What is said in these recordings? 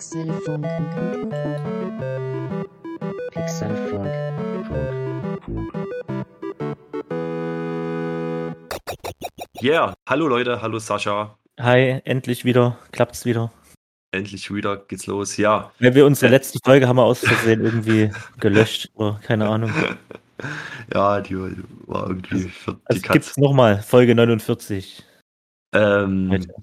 Pixelfunk. Pixelfunk. Yeah, hallo Leute, hallo Sascha. Hi, endlich wieder. Klappt's wieder. Endlich wieder geht's los. Ja. Ja, wir unsere letzte Folge haben wir aus Versehen irgendwie gelöscht oder keine Ahnung. Ja, die war irgendwie für die Also Katz. gibt's nochmal, Folge 49. Ähm, Heute.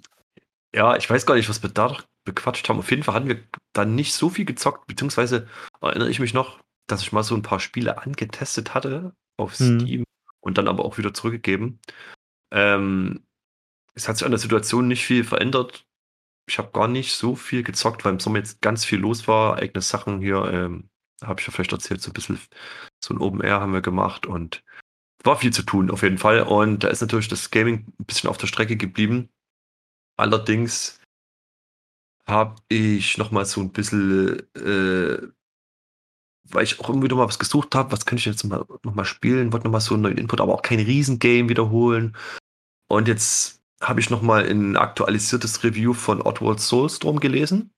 ja, ich weiß gar nicht, was wir da bequatscht haben. Auf jeden Fall hatten wir dann nicht so viel gezockt, beziehungsweise erinnere ich mich noch, dass ich mal so ein paar Spiele angetestet hatte auf Hm. Steam und dann aber auch wieder zurückgegeben. Ähm, es hat sich an der Situation nicht viel verändert. Ich habe gar nicht so viel gezockt, weil im Sommer jetzt ganz viel los war. Eigene Sachen hier, ähm, habe ich ja vielleicht erzählt, so ein bisschen so ein Open Air haben wir gemacht und war viel zu tun auf jeden Fall. Und da ist natürlich das Gaming ein bisschen auf der Strecke geblieben. Allerdings habe ich noch mal so ein bisschen, äh, weil ich auch immer wieder mal was gesucht habe, was könnte ich jetzt mal, noch mal spielen, wollte noch mal so einen neuen Input, aber auch kein Riesengame wiederholen. Und jetzt habe ich noch mal ein aktualisiertes Review von Oddworld Soulstorm gelesen,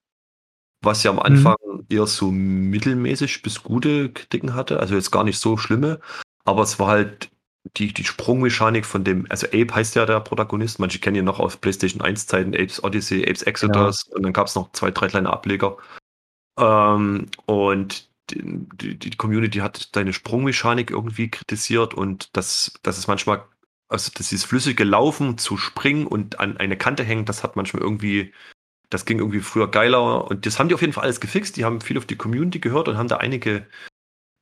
was ja am Anfang eher so mittelmäßig bis gute Kritiken hatte, also jetzt gar nicht so schlimme, aber es war halt die, die Sprungmechanik von dem, also Ape heißt ja der Protagonist, manche kennen ihn noch aus PlayStation 1 Zeiten, Apes Odyssey, Apes Exodus und dann gab es noch zwei, drei kleine Ableger. Ähm, und die, die, Community hat deine Sprungmechanik irgendwie kritisiert und das, das ist manchmal, also das ist flüssige Laufen zu springen und an eine Kante hängen, das hat manchmal irgendwie, das ging irgendwie früher geiler und das haben die auf jeden Fall alles gefixt. Die haben viel auf die Community gehört und haben da einige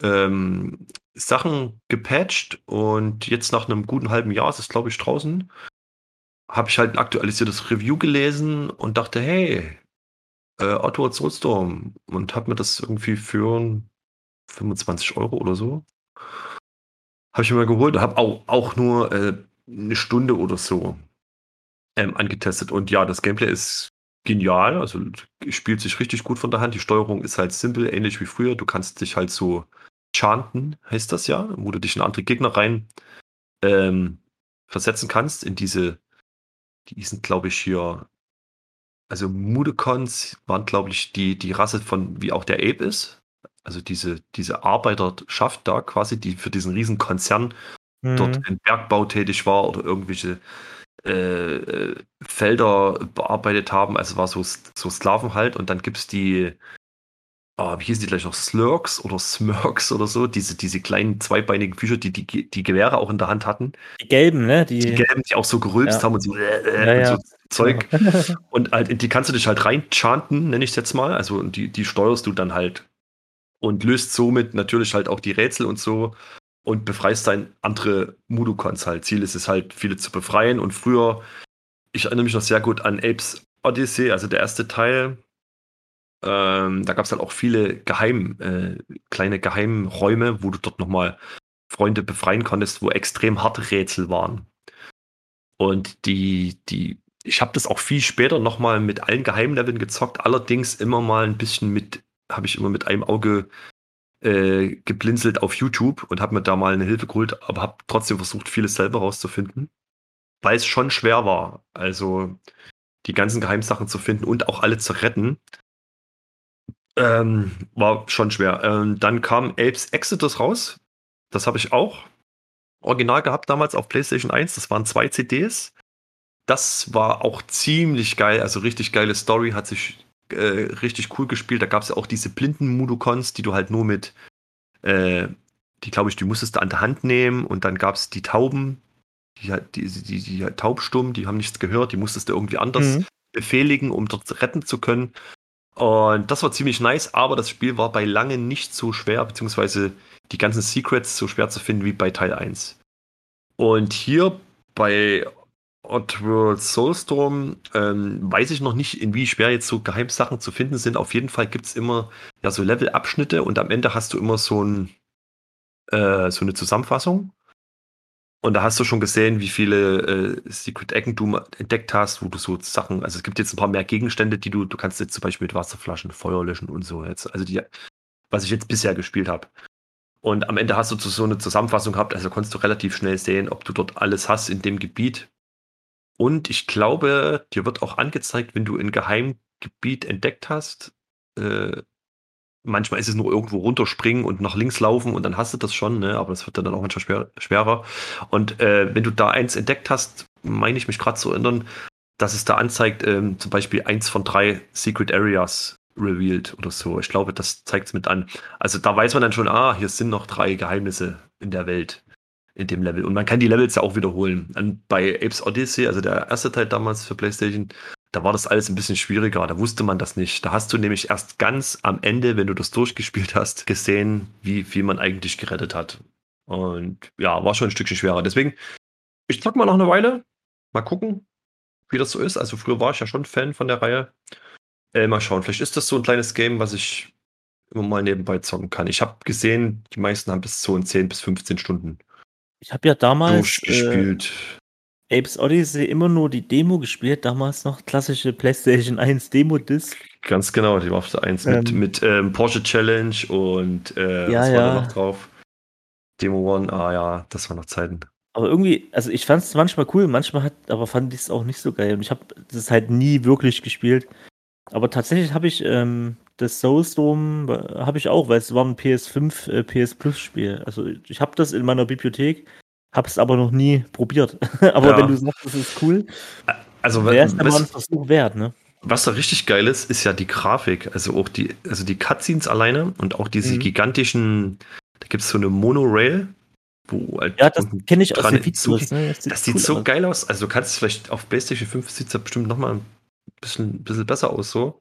ähm, Sachen gepatcht und jetzt nach einem guten halben Jahr ist es, glaube ich, draußen, habe ich halt ein aktualisiertes Review gelesen und dachte, hey, äh, Oddworld Soulstorm und habe mir das irgendwie für 25 Euro oder so habe ich mir geholt und habe auch, auch nur äh, eine Stunde oder so ähm, angetestet und ja, das Gameplay ist genial, also spielt sich richtig gut von der Hand. Die Steuerung ist halt simpel, ähnlich wie früher. Du kannst dich halt so chanten, heißt das ja, wo du dich in andere Gegner rein ähm, versetzen kannst in diese, die sind glaube ich hier, also Mudokons waren glaube ich die, die Rasse von, wie auch der Ape ist. Also diese, diese Arbeiterschaft da quasi, die für diesen riesen Konzern dort Mhm. im Bergbau tätig war oder irgendwelche äh, äh, Felder bearbeitet haben. Also war so, so Sklaven halt. Und dann gibt es die, ah, wie hießen die gleich noch, Slurks oder Smirks oder so, diese, diese kleinen zweibeinigen Viecher, die, die die Gewehre auch in der Hand hatten. Die gelben, ne? Die, Die gelben, die auch so gerülpst Ja. haben und so, äh, äh, Ja, und so Zeug. Und halt, in die kannst du dich halt rein chanten, nenne ich es jetzt mal. Also und die, die steuerst du dann halt und löst somit natürlich halt auch die Rätsel und so und befreist dann andere Mudokons halt. Ziel ist es halt, viele zu befreien. Und früher, ich erinnere mich noch sehr gut an Apes Odyssey, also der erste Teil. Ähm, da gab es halt auch viele geheim, äh, kleine Geheimräume, wo du dort nochmal Freunde befreien konntest, wo extrem harte Rätsel waren. Und die, die, ich habe das auch viel später nochmal mit allen Geheimleveln gezockt, allerdings immer mal ein bisschen mit, habe ich immer mit einem Auge äh, geblinzelt auf YouTube und habe mir da mal eine Hilfe geholt, aber habe trotzdem versucht, vieles selber rauszufinden, weil es schon schwer war. Also die ganzen Geheimsachen zu finden und auch alle zu retten, ähm, war schon schwer. Ähm, dann kam Apes Exodus raus. Das habe ich auch original gehabt damals auf PlayStation 1. Das waren zwei CDs. Das war auch ziemlich geil, also richtig geile Story, hat sich äh, richtig cool gespielt. Da gab es ja auch diese blinden Mudokons, die du halt nur mit, äh, die glaube ich, die musstest du an der Hand nehmen und dann gab es die Tauben, die, die, die, die, die taubstumm, die haben nichts gehört, die musstest du irgendwie anders Mhm. befehligen, um dort retten zu können. Und das war ziemlich nice, aber das Spiel war bei lange nicht so schwer, beziehungsweise die ganzen Secrets so schwer zu finden wie bei Teil 1. Und hier bei Oddworld Soulstorm ähm, weiß ich noch nicht, in wie schwer jetzt so Geheimsachen zu finden sind. Auf jeden Fall gibt es immer ja so Levelabschnitte und am Ende hast du immer so, ein, äh, so eine Zusammenfassung. Und da hast du schon gesehen, wie viele äh, Secret Ecken du entdeckt hast, wo du so Sachen, also es gibt jetzt ein paar mehr Gegenstände, die du, du kannst jetzt zum Beispiel mit Wasserflaschen Feuer löschen und so jetzt. Also die, was ich jetzt bisher gespielt habe. Und am Ende hast du so eine Zusammenfassung gehabt, also konntest du relativ schnell sehen, ob du dort alles hast in dem Gebiet. Und ich glaube, dir wird auch angezeigt, wenn du ein Geheimgebiet entdeckt hast, Äh, manchmal ist es nur irgendwo runterspringen und nach links laufen und dann hast du das schon, ne? aber das wird dann auch manchmal schwer, schwerer. Und äh, wenn du da eins entdeckt hast, meine ich mich gerade zu erinnern, dass es da anzeigt, ähm, zum Beispiel eins von drei Secret Areas revealed oder so. Ich glaube, das zeigt es mit an. Also da weiß man dann schon, ah, hier sind noch drei Geheimnisse in der Welt, in dem Level. Und man kann die Levels ja auch wiederholen. Und bei Apes Odyssey, also der erste Teil damals für PlayStation, da war das alles ein bisschen schwieriger. Da wusste man das nicht. Da hast du nämlich erst ganz am Ende, wenn du das durchgespielt hast, gesehen, wie viel man eigentlich gerettet hat. Und ja, war schon ein Stückchen schwerer. Deswegen, ich zock mal noch eine Weile. Mal gucken, wie das so ist. Also früher war ich ja schon Fan von der Reihe. Äh, mal schauen, vielleicht ist das so ein kleines Game, was ich immer mal nebenbei zocken kann. Ich habe gesehen, die meisten haben bis so in 10 bis 15 Stunden Ich habe ja damals äh, durchgespielt. Apes Odyssey immer nur die Demo gespielt, damals noch klassische PlayStation 1 Demo-Disc. Ganz genau, die war auf der 1 mit, Ähm. mit ähm, Porsche Challenge und äh, Ja, was war ja. da noch drauf? Demo One, ah ja, das waren noch Zeiten. Aber irgendwie, also ich fand es manchmal cool, manchmal hat, aber fand ich es auch nicht so geil. Und ich habe das halt nie wirklich gespielt. Aber tatsächlich habe ich ähm, das Soulstorm äh, habe ich auch, weil es war ein PS5 äh, PS Plus Spiel. Also ich habe das in meiner Bibliothek, habe es aber noch nie probiert. aber Ja. wenn du sagst, das ist cool, Also, wäre es weißt- ein Versuch wert, ne? Was da richtig geil ist, ist ja die Grafik. Also auch die, also die Cutscenes alleine und auch diese Mhm. gigantischen, da gibt es so eine Monorail, wo halt Ja, das kenne ich aus den Videos. Ne? Das sieht cool so aus. geil aus. Also du kannst vielleicht auf PlayStation 5 sieht es ja bestimmt nochmal ein bisschen, bisschen besser aus so.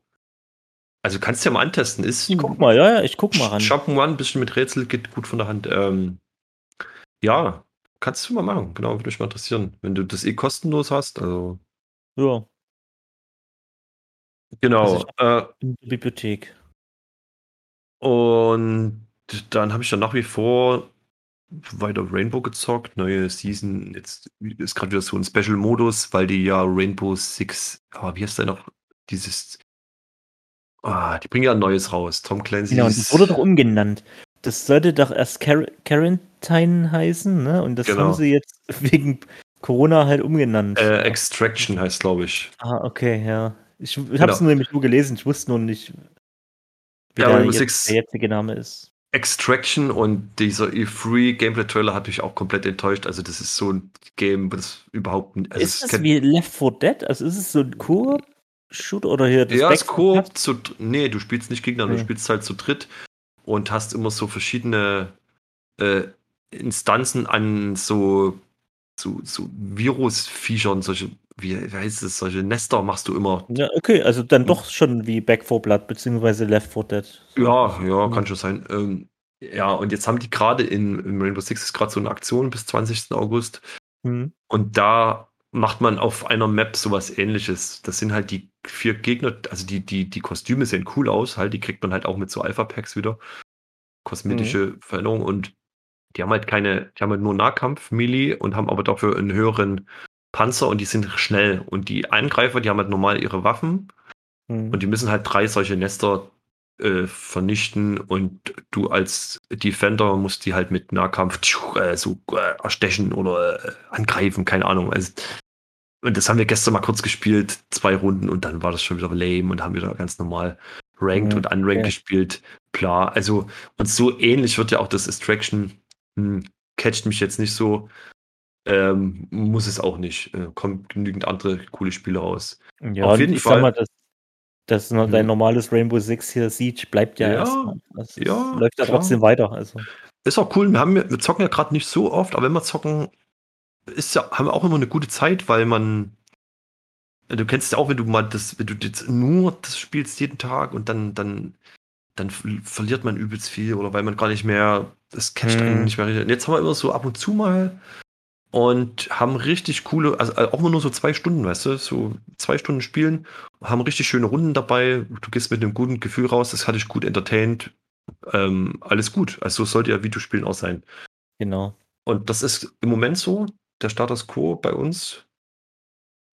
Also du kannst ja mal antesten. Ist Ich guck mal, ja, ja, ich guck mal ran. Jump'n'Run, ein bisschen mit Rätsel, geht gut von der Hand. Ähm, ja, kannst du mal machen. Genau, würde mich mal interessieren. Wenn du das eh kostenlos hast, also Ja, genau. Also äh, in der Bibliothek. Und dann habe ich dann nach wie vor weiter Rainbow gezockt. Neue Season. Jetzt ist gerade wieder so ein Special-Modus, weil die ja Rainbow Six, ah, wie heißt der noch? Dieses. Ah, die bringen ja ein neues raus. Tom Clancy's. Genau, das wurde doch umgenannt. Das sollte doch erst Car Quarantine heißen, ne? Und das Genau. haben sie jetzt wegen Corona halt umgenannt. äh, Extraction heißt, glaube ich. ah, okay, ja. Ich, ich Genau. habe es nur nämlich nur gelesen, ich wusste nur nicht, wie Ja, der, jetzt, der jetzige Name ist. Extraction und dieser E3 Gameplay-Trailer hat mich auch komplett enttäuscht. Also, das ist so ein Game, das überhaupt nicht. Also ist das wie Left 4 Dead? Also ist es so ein Koop-Shoot oder hier das ja, es 4 Koop zu. Nee, du spielst nicht Gegner, du Nee. spielst halt zu dritt und hast immer so verschiedene äh, Instanzen an so, so, so Virusviechern, solche, wie, heißt es, solche Nester machst du immer. Ja, okay, also dann doch schon wie Back 4 Blood, beziehungsweise Left 4 Dead. Ja, ja, Mhm. kann schon sein. Ähm, ja, und jetzt haben die gerade in, in Rainbow Six ist gerade so eine Aktion bis 20. August. Hm. Und da macht man auf einer Map sowas ähnliches. Das sind halt die vier Gegner, also die, die, die Kostüme sehen cool aus, halt, die kriegt man halt auch mit so Alpha-Packs wieder. Kosmetische Veränderungen und die haben halt keine, die haben halt nur Nahkampf, Melee und haben aber dafür einen höheren Panzer und die sind schnell. Und die Angreifer, die haben halt normal ihre Waffen Hm. und die müssen halt drei solche Nester äh, vernichten und du als Defender musst die halt mit Nahkampf tschuh, äh, so äh, erstechen oder äh, angreifen, keine Ahnung. Also, und das haben wir gestern mal kurz gespielt, zwei Runden und dann war das schon wieder lame und haben wieder ganz normal ranked Mhm, und unranked okay. gespielt. Klar, also und so ähnlich wird ja auch das Extraction. Hm, catcht mich jetzt nicht so. Ähm, muss es auch nicht. Äh, kommt genügend andere coole Spiele raus. Ja, Auf jeden ich Fall. sag mal, das, das noch dein normales Rainbow Six hier Siege bleibt ja, Ja, erstmal. Ja, läuft ja trotzdem weiter. Also. Ist auch cool. Wir, haben, wir zocken ja gerade nicht so oft, aber wenn wir zocken, ist ja, haben wir auch immer eine gute Zeit, weil man. Du kennst ja auch, wenn du mal das, wenn du jetzt nur das spielst jeden Tag und dann, dann, dann ver- verliert man übelst viel oder weil man gar nicht mehr, das catcht Hm. einen nicht mehr richtig. Und jetzt haben wir immer so ab und zu mal und haben richtig coole, also auch immer nur so zwei Stunden, weißt du, so zwei Stunden spielen, haben richtig schöne Runden dabei. Du gehst mit einem guten Gefühl raus, das hatte ich gut entertained. Ähm, alles gut. Also so sollte ja Videospielen auch sein. Genau. Und das ist im Moment so, der Status quo bei uns.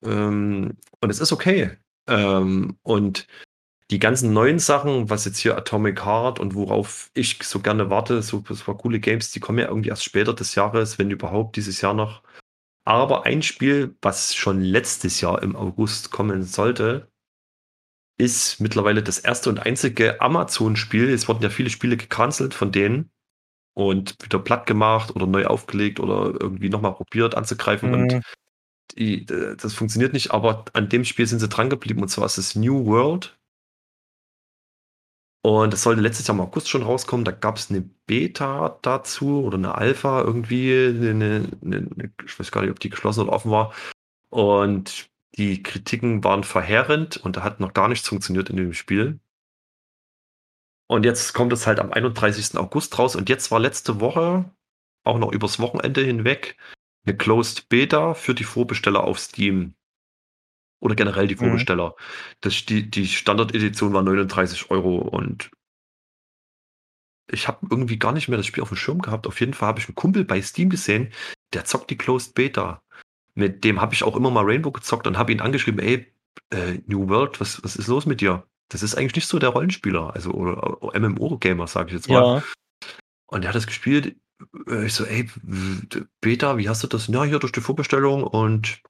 Ähm, und es ist okay. Ähm, und die ganzen neuen Sachen, was jetzt hier Atomic Heart und worauf ich so gerne warte, so paar coole Games, die kommen ja irgendwie erst später des Jahres, wenn überhaupt dieses Jahr noch. Aber ein Spiel, was schon letztes Jahr im August kommen sollte, ist mittlerweile das erste und einzige Amazon-Spiel. Es wurden ja viele Spiele gecancelt von denen und wieder platt gemacht oder neu aufgelegt oder irgendwie nochmal probiert anzugreifen. Mhm. Und die, äh, das funktioniert nicht, aber an dem Spiel sind sie dran geblieben und zwar ist es New World. Und das sollte letztes Jahr im August schon rauskommen. Da gab es eine Beta dazu oder eine Alpha irgendwie. Eine, eine, eine, ich weiß gar nicht, ob die geschlossen oder offen war. Und die Kritiken waren verheerend und da hat noch gar nichts funktioniert in dem Spiel. Und jetzt kommt es halt am 31. August raus. Und jetzt war letzte Woche, auch noch übers Wochenende hinweg, eine Closed Beta für die Vorbesteller auf Steam. Oder generell die Mhm. Vorbesteller. Das, die, die Standard-Edition war 39 Euro und ich habe irgendwie gar nicht mehr das Spiel auf dem Schirm gehabt. Auf jeden Fall habe ich einen Kumpel bei Steam gesehen, der zockt die Closed Beta. Mit dem habe ich auch immer mal Rainbow gezockt und habe ihn angeschrieben, ey, äh, New World, was, was ist los mit dir? Das ist eigentlich nicht so der Rollenspieler, also MMO-Gamer, sage ich jetzt mal. Ja. Und er hat das gespielt. Äh, Ich so, ey, Beta, wie hast du das? Ja, hier durch die Vorbestellung und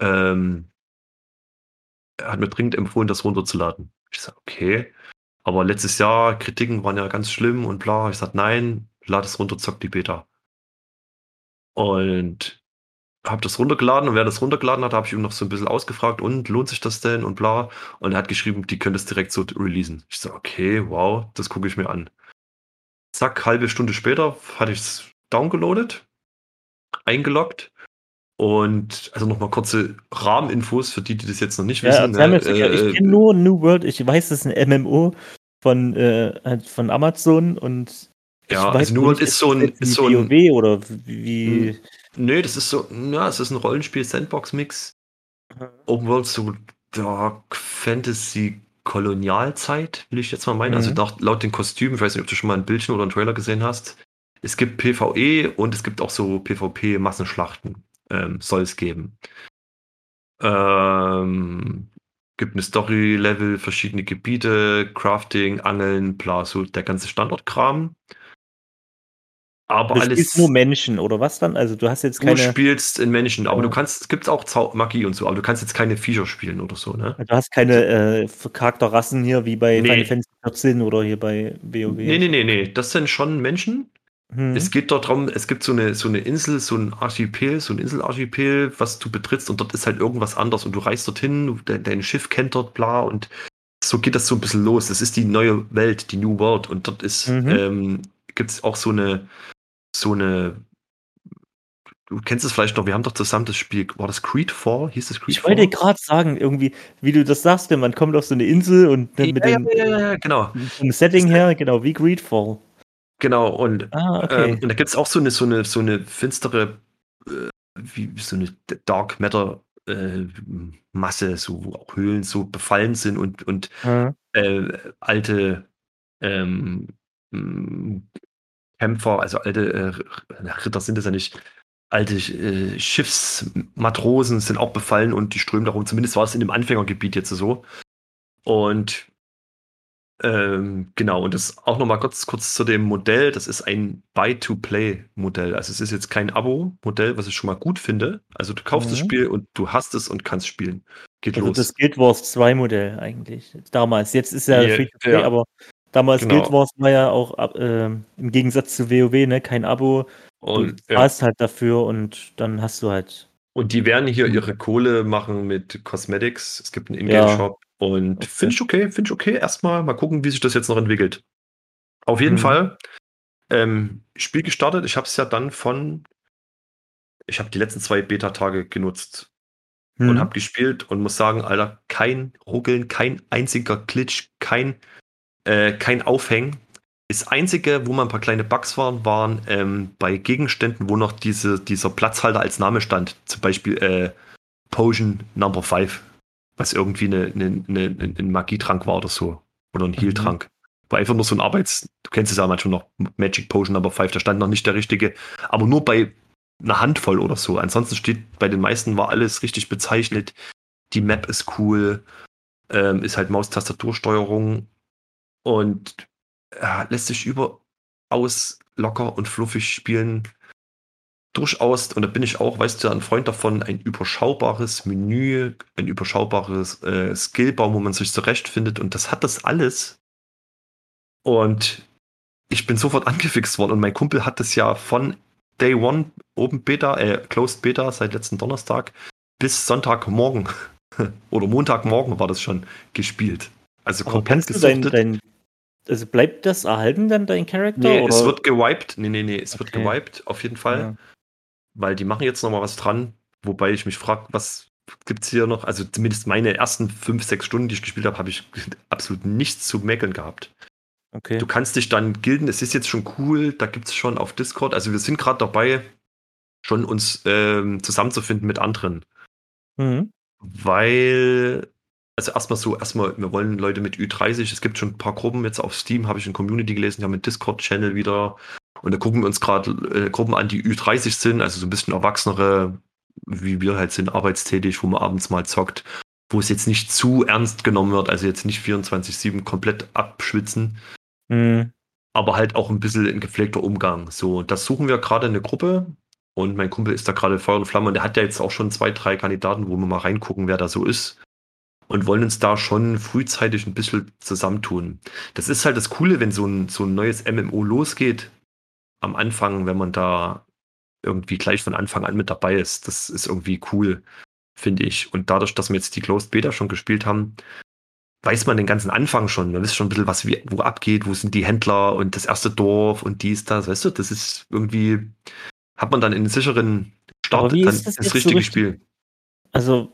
ähm, er hat mir dringend empfohlen, das runterzuladen. Ich sag, okay. Aber letztes Jahr, Kritiken waren ja ganz schlimm und bla. Ich sag, nein, lad es runter, zock die Beta. Und habe das runtergeladen und wer das runtergeladen hat, habe ich ihm noch so ein bisschen ausgefragt und lohnt sich das denn und bla. Und er hat geschrieben, die können das direkt so releasen. Ich so, okay, wow, das gucke ich mir an. Zack, halbe Stunde später hatte ich es downgeloadet, eingeloggt und also nochmal kurze Rahmeninfos für die, die das jetzt noch nicht Ja, wissen. mir ne, ja, äh, ich kenne nur New World, ich weiß, das ist ein MMO von, äh, halt von Amazon und Ja, weiß also New World ist so ein- ist so ein- WoW oder wie. Nee, das ist so, ja, es ist ein Rollenspiel-Sandbox-Mix. Open World, so Dark Fantasy Kolonialzeit, will ich jetzt mal meinen. Also Mhm. laut, laut den Kostümen, ich weiß nicht, ob du schon mal ein Bildchen oder einen Trailer gesehen hast. Es gibt PvE und es gibt auch so PvP-Massenschlachten. Ähm, soll es geben. Ähm, gibt eine Story-Level, verschiedene Gebiete, Crafting, Angeln, bla, so der ganze Standardkram. Aber Du alles. spielst nur Menschen oder was dann? Also du hast jetzt Du keine. spielst in Menschen, aber Ja. du kannst, es gibt auch Zau Magie und so, aber du kannst jetzt keine Viecher spielen oder so, ne? Du hast keine äh, Charakterrassen hier wie bei Nee. Final Fantasy 14 oder hier bei WoW. Nee, nee, nee, nee, das sind schon Menschen. Hm. Es geht dort darum, es gibt so eine, so eine Insel, so ein Archipel, so ein Inselarchipel, was du betrittst und dort ist halt irgendwas anders und du reist dorthin, du, de, dein Schiff kennt dort, bla, und so geht das so ein bisschen los. Das ist die neue Welt, die New World und dort ist, Mhm. ähm, gibt es auch so eine, so eine, du kennst es vielleicht noch, wir haben doch zusammen das Spiel, war das Creed 4? Hieß das Creed Ich wollte 4? gerade sagen, irgendwie, wie du das sagst, denn man kommt auf so eine Insel und dann mit ja, dem ja, ja, ja, genau. vom Setting her, genau, wie Greedfall. Genau, und Ah, okay. Ähm, und da gibt es auch so eine, so eine, so eine finstere, äh, wie so eine Dark Matter äh, Masse, so wo auch Höhlen so befallen sind und, und Hm. äh, alte ähm, mh, Kämpfer, also alte äh, Ritter sind es ja nicht, alte äh, Schiffsmatrosen sind auch befallen und die strömen darum. Zumindest war es in dem Anfängergebiet jetzt so. Und ähm, genau, und das auch nochmal kurz, kurz zu dem Modell. Das ist ein Buy-to-Play-Modell. Also es ist jetzt kein Abo-Modell, was ich schon mal gut finde. Also du kaufst das Mhm. Spiel und du hast es und kannst spielen. Geht Also los. das Guild Wars 2 Modell eigentlich. Damals. Jetzt ist ja Ja, free to play, ja. aber damals Genau. Guild Wars war ja auch ähm, im Gegensatz zu WoW, ne, kein Abo. Du und, ja. zahlst halt dafür und dann hast du halt. und die werden hier ihre Kohle machen mit Cosmetics. Es gibt einen Ja. Ingame-Shop. Und Okay. finde ich okay, finde ich okay. Erstmal mal gucken, wie sich das jetzt noch entwickelt. Auf jeden Mhm. Fall. Ähm, Spiel gestartet. Ich habe es ja dann von. Ich habe die letzten zwei Beta-Tage genutzt und Hm. habe gespielt und muss sagen, Alter, kein Ruckeln, kein einziger Glitch, kein, äh, kein Aufhängen. Das Einzige, wo mal ein paar kleine Bugs waren, waren ähm, bei Gegenständen, wo noch diese, dieser Platzhalter als Name stand. Zum Beispiel äh, Potion Number 5, was irgendwie eine, eine, eine, ein Magietrank war oder so. Oder ein Heal-Trank. War einfach nur so ein Arbeits-, du kennst es ja manchmal noch, Magic Potion Number 5, da stand noch nicht der richtige, aber nur bei einer Handvoll oder so. Ansonsten steht, bei den meisten war alles richtig bezeichnet. Die Map ist cool, ähm, ist halt Maustastatursteuerung und ja, lässt sich überaus locker und fluffig spielen. Durchaus, und da bin ich auch, weißt du, ein Freund davon, ein überschaubares Menü, ein überschaubares äh, Skillbaum, wo man sich zurechtfindet. Und das hat das alles. Und ich bin sofort angefixt worden. Und mein Kumpel hat das ja von Day One Open Beta, äh, Closed Beta seit letzten Donnerstag bis Sonntagmorgen oder Montagmorgen war das schon gespielt. Also Aber komplett du dein, gesuchtet. dein, also bleibt das erhalten dann, dein Charakter? Nee, oder? es wird gewiped. Nee, nee, nee, es wird Okay. gewiped, auf jeden Fall. Ja. Weil die machen jetzt noch mal was dran. Wobei ich mich frage, was gibt's hier noch? Also zumindest meine ersten fünf, sechs Stunden, die ich gespielt habe, habe ich absolut nichts zu mäkeln gehabt. Okay. Du kannst dich dann gilden, es ist jetzt schon cool, da gibt's schon auf Discord, also wir sind gerade dabei, schon uns ähm, zusammenzufinden mit anderen. Mhm. Weil, also erstmal so, erstmal, wir wollen Leute mit Ü30, es gibt schon ein paar Gruppen jetzt auf Steam, habe ich in Community gelesen, die haben einen Discord-Channel wieder. Und da gucken wir uns gerade äh, Gruppen an, die Ü30 sind, also so ein bisschen erwachsenere, wie wir halt sind, arbeitstätig, wo man abends mal zockt, wo es jetzt nicht zu ernst genommen wird, also jetzt nicht 24-7 komplett abschwitzen, Mhm. aber halt auch ein bisschen ein gepflegter Umgang. So, das suchen wir gerade in eine Gruppe. Und mein Kumpel ist da gerade Feuer und Flamme und der hat ja jetzt auch schon zwei, drei Kandidaten, wo wir mal reingucken, wer da so ist. Und wollen uns da schon frühzeitig ein bisschen zusammentun. Das ist halt das Coole, wenn so ein, so ein neues MMO losgeht. Am Anfang, wenn man da irgendwie gleich von Anfang an mit dabei ist. Das ist irgendwie cool, finde ich. Und dadurch, dass wir jetzt die Closed Beta schon gespielt haben, weiß man den ganzen Anfang schon. Man weiß schon ein bisschen, was wie, wo abgeht, wo sind die Händler und das erste Dorf und dies, das. Weißt du, das ist irgendwie, hat man dann in einen sicheren Start Aber wie dann ist das so richtige richtig- Spiel. Also,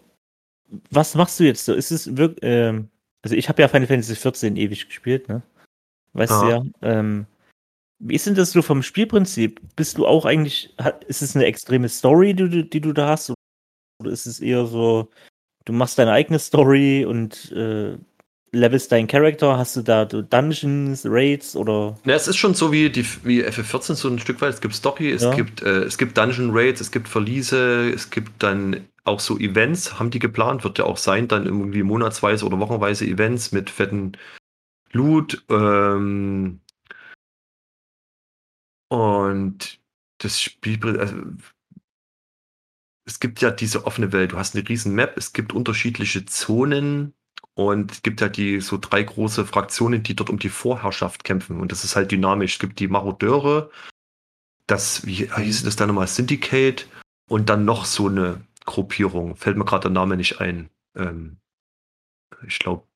was machst du jetzt so? Ist es wirklich, ähm, also ich habe ja Final Fantasy 14 ewig gespielt, ne? Weißt du Ja. ja. Ähm, wie ist denn das so vom Spielprinzip? Bist du auch eigentlich, ist es eine extreme Story, die, du- die du da hast? Oder ist es eher so, du machst deine eigene Story und äh, levelst deinen Charakter? Hast du da Dungeons, Raids oder? Ja, es ist schon so wie, die, wie FF14 so ein Stück weit. Es gibt Story, es Ja. gibt, äh, es gibt Dungeon Raids, es gibt Verliese, es gibt dann auch so Events, haben die geplant, wird ja auch sein, dann irgendwie monatsweise oder wochenweise Events mit fetten Loot. Ähm, und das Spiel, also, es gibt ja diese offene Welt. Du hast eine riesen Map, es gibt unterschiedliche Zonen und es gibt ja die so drei große Fraktionen, die dort um die Vorherrschaft kämpfen. Und das ist halt dynamisch. Es gibt die Marodeure, das, wie hieß das da nochmal, Syndicate und dann noch so eine Gruppierung. Fällt mir gerade der Name nicht ein. Ähm, ich glaube,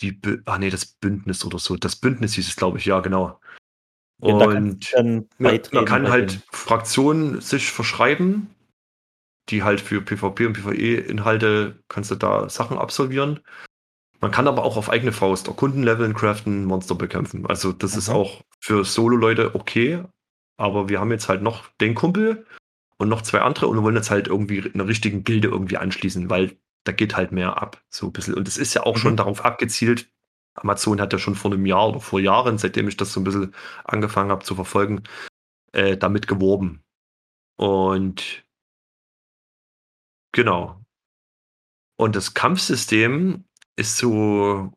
die, Bü ah nee, das Bündnis oder so. Das Bündnis hieß es, glaube ich, ja, genau. Ja, Und du dann ja, man kann halt denen. Fraktionen sich verschreiben, die halt für PvP und PvE-Inhalte kannst du da Sachen absolvieren. Man kann aber auch auf eigene Faust erkunden, leveln, craften, Monster bekämpfen. Also das ist Mhm. auch für Solo-Leute okay. Aber wir haben jetzt halt noch den Kumpel und noch zwei andere und wollen jetzt halt irgendwie einer richtigen Gilde irgendwie anschließen, weil da geht halt mehr ab. So ein bisschen. Und es ist ja auch Mhm. schon darauf abgezielt. Amazon hat ja schon vor einem Jahr oder vor Jahren, seitdem ich das so ein bisschen angefangen habe zu verfolgen, äh, damit geworben. Und genau. Und das Kampfsystem ist so,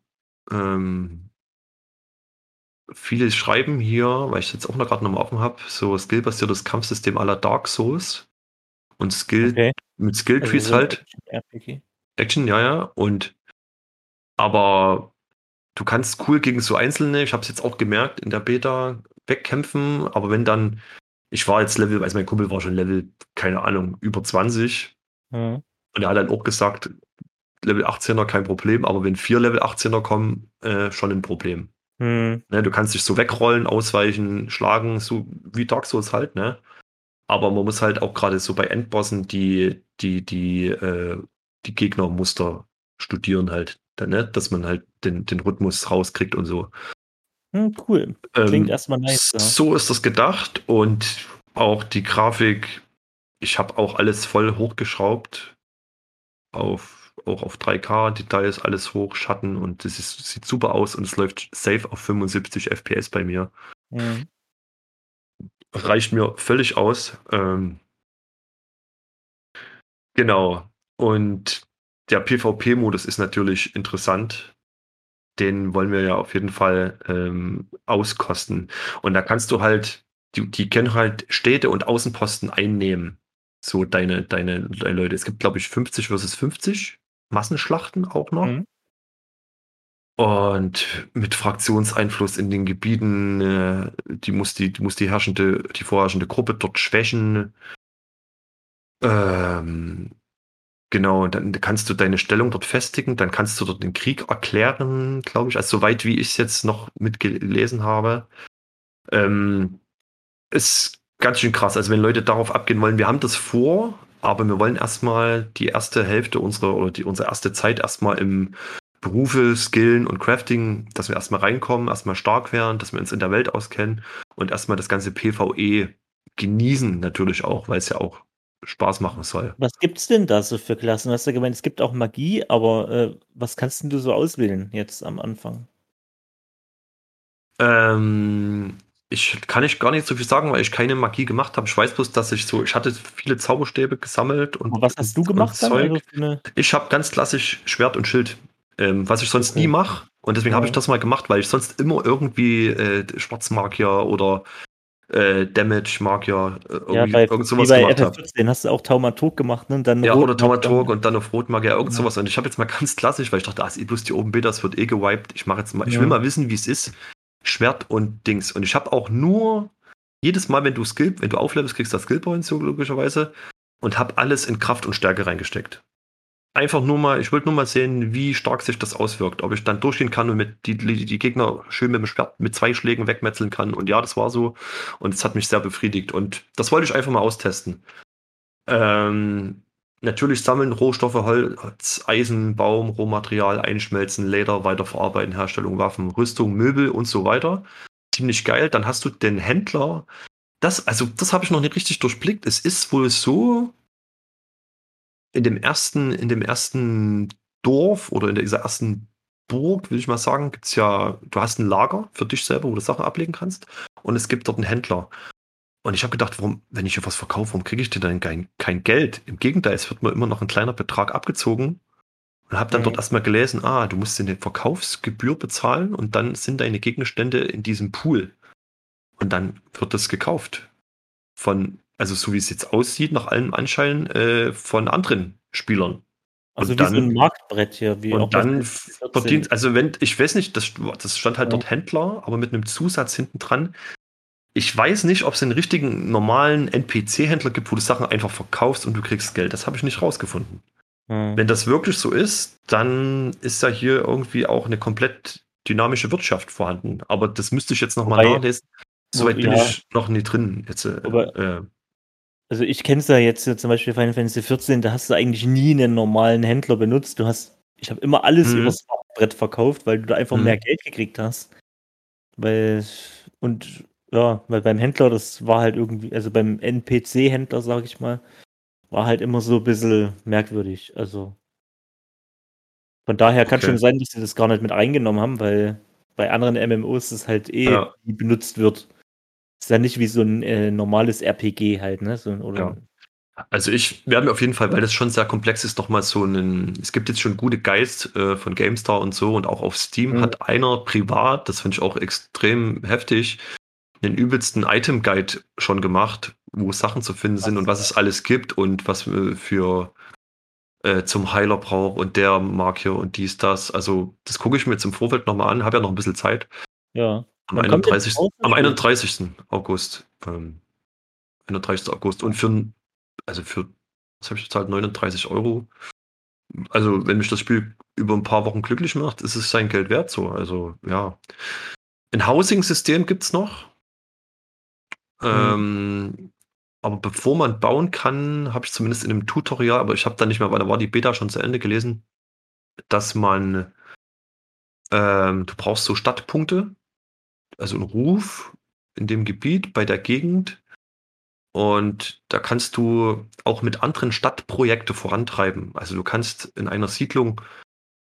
ähm, viele schreiben hier, weil ich jetzt auch noch gerade nochmal offen habe, so skillbasiertes Kampfsystem aller Dark Souls. Und Skill Okay. mit Skill Also Trees so ein halt. Action-RPG. Action, ja, ja. Und aber du kannst cool gegen so einzelne, ich habe es jetzt auch gemerkt in der Beta, wegkämpfen, aber wenn dann, ich war jetzt Level, also mein Kumpel war schon Level, keine Ahnung, über 20 Mhm. und er hat dann auch gesagt, Level 18er kein Problem, aber wenn vier Level 18er kommen, äh, schon ein Problem. Mhm. Ne, du kannst dich so wegrollen, ausweichen, schlagen, so wie Dark Souls halt, ne? Aber man muss halt auch gerade so bei Endbossen die, die, die, äh, die Gegnermuster studieren halt, dann, ne? Dass man halt den, den Rhythmus rauskriegt und so. Hm, cool. Klingt Ähm, erstmal nice. Ja. So ist das gedacht und auch die Grafik, ich habe auch alles voll hochgeschraubt. Auf, auch auf 3K, Details, alles hoch, Schatten und das ist, sieht super aus und es läuft safe auf 75 FPS bei mir. Mhm. Reicht mir völlig aus. Ähm, genau. Und der PvP-Modus ist natürlich interessant. Den wollen wir ja auf jeden Fall ähm, auskosten. Und da kannst du halt die, die können halt Städte und Außenposten einnehmen. So deine, deine, deine Leute. Es gibt, glaube ich, 50 versus 50 Massenschlachten auch noch. Mhm. Und mit Fraktionseinfluss in den Gebieten, äh, die muss die, die muss die herrschende, die vorherrschende Gruppe dort schwächen. Ähm, genau, dann kannst du deine Stellung dort festigen, dann kannst du dort den Krieg erklären, glaube ich, also soweit wie ich es jetzt noch mitgelesen habe. Ähm, ist ganz schön krass. Also wenn Leute darauf abgehen wollen, wir haben das vor, aber wir wollen erstmal die erste Hälfte unserer oder die, unsere erste Zeit erstmal im Berufe, Skillen und Crafting, dass wir erstmal reinkommen, erstmal stark werden, dass wir uns in der Welt auskennen und erstmal das ganze PvE genießen natürlich auch, weil es ja auch Spaß machen soll. Was gibt's denn da so für Klassen? Du hast ja gemeint, es gibt auch Magie, aber äh, was kannst denn du so auswählen jetzt am Anfang? Ähm, ich kann ich gar nicht so viel sagen, weil ich keine Magie gemacht habe. Ich weiß bloß, dass ich so, ich hatte viele Zauberstäbe gesammelt und. Und was hast du gemacht? Zeug. Also Ich habe ganz klassisch Schwert und Schild, ähm, was ich sonst Okay. nie mache. Und deswegen habe Ja. ich das mal gemacht, weil ich sonst immer irgendwie äh, Schwarzmagier oder äh, Damage-Magier äh, irgendwie ja, bei, irgend wie sowas bei gemacht habe. FF14 hast du auch Taumaturg gemacht, ne? Dann Ja, Rot- oder Taumaturg und dann auf Rotmagier, irgend Ja. sowas. Und ich habe jetzt mal ganz klassisch, weil ich dachte, ah, ist eh bloß die Open Beta, das wird eh gewiped. Ich mache jetzt mal, ich Ja. will mal wissen, wie es ist. Schwert und Dings. Und ich habe auch nur jedes Mal, wenn du Skill, wenn du auflevelst, kriegst du das Skillpoint so logischerweise und habe alles in Kraft und Stärke reingesteckt. Einfach nur mal, ich wollte nur mal sehen, wie stark sich das auswirkt. Ob ich dann durchgehen kann und mit die, die, Gegner schön mit dem Schwert mit zwei Schlägen wegmetzeln kann. Und ja, das war so. Und es hat mich sehr befriedigt. Und das wollte ich einfach mal austesten. Ähm, natürlich sammeln, Rohstoffe, Holz, Eisen, Baum, Rohmaterial, einschmelzen, Leder, weiterverarbeiten, Herstellung, Waffen, Rüstung, Möbel und so weiter. Ziemlich geil. Dann hast du den Händler. Das, also, das habe ich noch nicht richtig durchblickt. Es ist wohl so, in dem ersten, in dem ersten Dorf oder in dieser ersten Burg, will ich mal sagen, gibt's ja, du hast ein Lager für dich selber, wo du Sachen ablegen kannst. Und es gibt dort einen Händler. Und ich habe gedacht, warum, wenn ich hier was verkaufe, warum kriege ich denn dann kein, kein Geld? Im Gegenteil, es wird mir immer noch ein kleiner Betrag abgezogen. Und habe dann Mhm. dort erstmal gelesen, ah, du musst eine Verkaufsgebühr bezahlen und dann sind deine Gegenstände in diesem Pool. Und dann wird das gekauft. Von, also so wie es jetzt aussieht, nach allem Anschein, äh, von anderen Spielern. Also und wie so dann- ein Marktbrett hier. Wie Und dann FF14. verdient, also wenn, ich weiß nicht, das, das stand halt Ja. dort Händler, aber mit einem Zusatz hinten dran. Ich weiß nicht, ob es einen richtigen normalen NPC-Händler gibt, wo du Sachen einfach verkaufst und du kriegst Geld. Das habe ich nicht rausgefunden. Hm. Wenn das wirklich so ist, dann ist ja hier irgendwie auch eine komplett dynamische Wirtschaft vorhanden. Aber das müsste ich jetzt nochmal nachlesen. Soweit bin ja. ich noch nie drin. Jetzt, Aber- äh, Also ich kenne es ja jetzt ja zum Beispiel Final Fantasy 14, da hast du eigentlich nie einen normalen Händler benutzt. Du hast, ich habe immer alles Mhm. übers Brett verkauft, weil du da einfach Mhm. mehr Geld gekriegt hast. Weil, und ja, weil beim Händler, das war halt irgendwie, also beim NPC-Händler, sage ich mal, war halt immer so ein bisschen merkwürdig. Also von daher kann Okay. schon sein, dass sie das gar nicht mit reingenommen haben, weil bei anderen MMOs das halt eh Ja. nie benutzt wird. Ist ja nicht wie so ein äh, normales RPG halt, ne? So, oder Ja. Also ich werde mir auf jeden Fall, weil das schon sehr komplex ist, nochmal so einen, es gibt jetzt schon gute Guides äh, von GameStar und so und auch auf Steam Mhm. hat einer privat, das finde ich auch extrem heftig, den übelsten Item-Guide schon gemacht, wo Sachen zu finden sind und was es alles gibt und was äh, für äh, zum Heiler braucht und der mag hier und dies, das. Also das gucke ich mir jetzt im Vorfeld nochmal an, habe ja noch ein bisschen Zeit. ja. Am Wann kommt denn 31. raus, das Am Spiel? 31. August. Ähm, 31. August. Und für also für, was habe ich bezahlt? 39 Euro. Also, wenn mich das Spiel über ein paar Wochen glücklich macht, ist es sein Geld wert so. Also, ja. Ein Housing-System gibt's noch. Ähm, aber bevor man bauen kann, habe ich zumindest in einem Tutorial, aber ich habe da nicht mehr, weil da war die Beta schon zu Ende gelesen, dass man, ähm, du brauchst so Stadtpunkte, also einen Ruf in dem Gebiet, bei der Gegend. Und da kannst du auch mit anderen Stadtprojekte vorantreiben. Also du kannst in einer Siedlung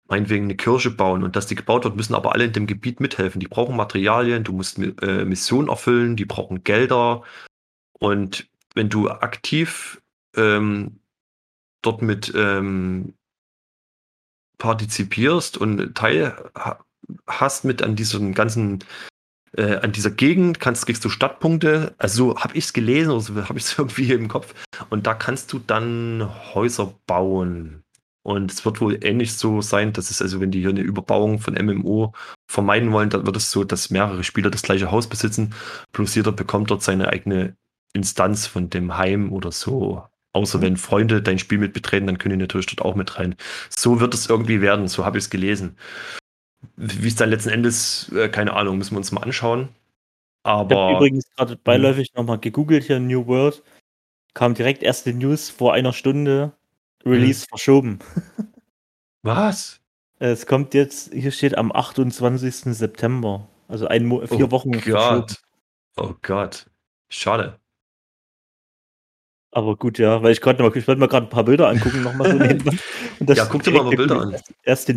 meinetwegen eine Kirche bauen und dass die gebaut wird, müssen aber alle in dem Gebiet mithelfen. Die brauchen Materialien, du musst äh, Missionen erfüllen, die brauchen Gelder. Und wenn du aktiv ähm, dort mit ähm, partizipierst und Teil ha- hast mit an diesem ganzen äh, an dieser Gegend kannst, kriegst du Stadtpunkte. Also so habe ich es gelesen oder so habe ich es irgendwie im Kopf. Und da kannst du dann Häuser bauen. Und es wird wohl ähnlich so sein, dass es also, wenn die hier eine Überbauung von MMO vermeiden wollen, dann wird es so, dass mehrere Spieler das gleiche Haus besitzen. Plus jeder bekommt dort seine eigene Instanz von dem Heim oder so. Außer Mhm. wenn Freunde dein Spiel mit betreten, dann können die natürlich dort auch mit rein. So wird es irgendwie werden, so habe ich es gelesen. Wie es dann letzten Endes, äh, keine Ahnung, müssen wir uns mal anschauen. Ich habe Aber übrigens gerade beiläufig nochmal gegoogelt hier New World. Kam direkt erste News vor einer Stunde. Release verschoben. was? Es kommt jetzt, hier steht am 28. September. Also ein Mo vier oh Wochen verschoben. Gott. Oh Gott. Schade. Aber gut, ja, weil ich gerade noch, ich wollte mir gerade ein paar Bilder angucken, nochmal so nebenbei. Ja, guck dir mal direkt Bilder an. Erste, erste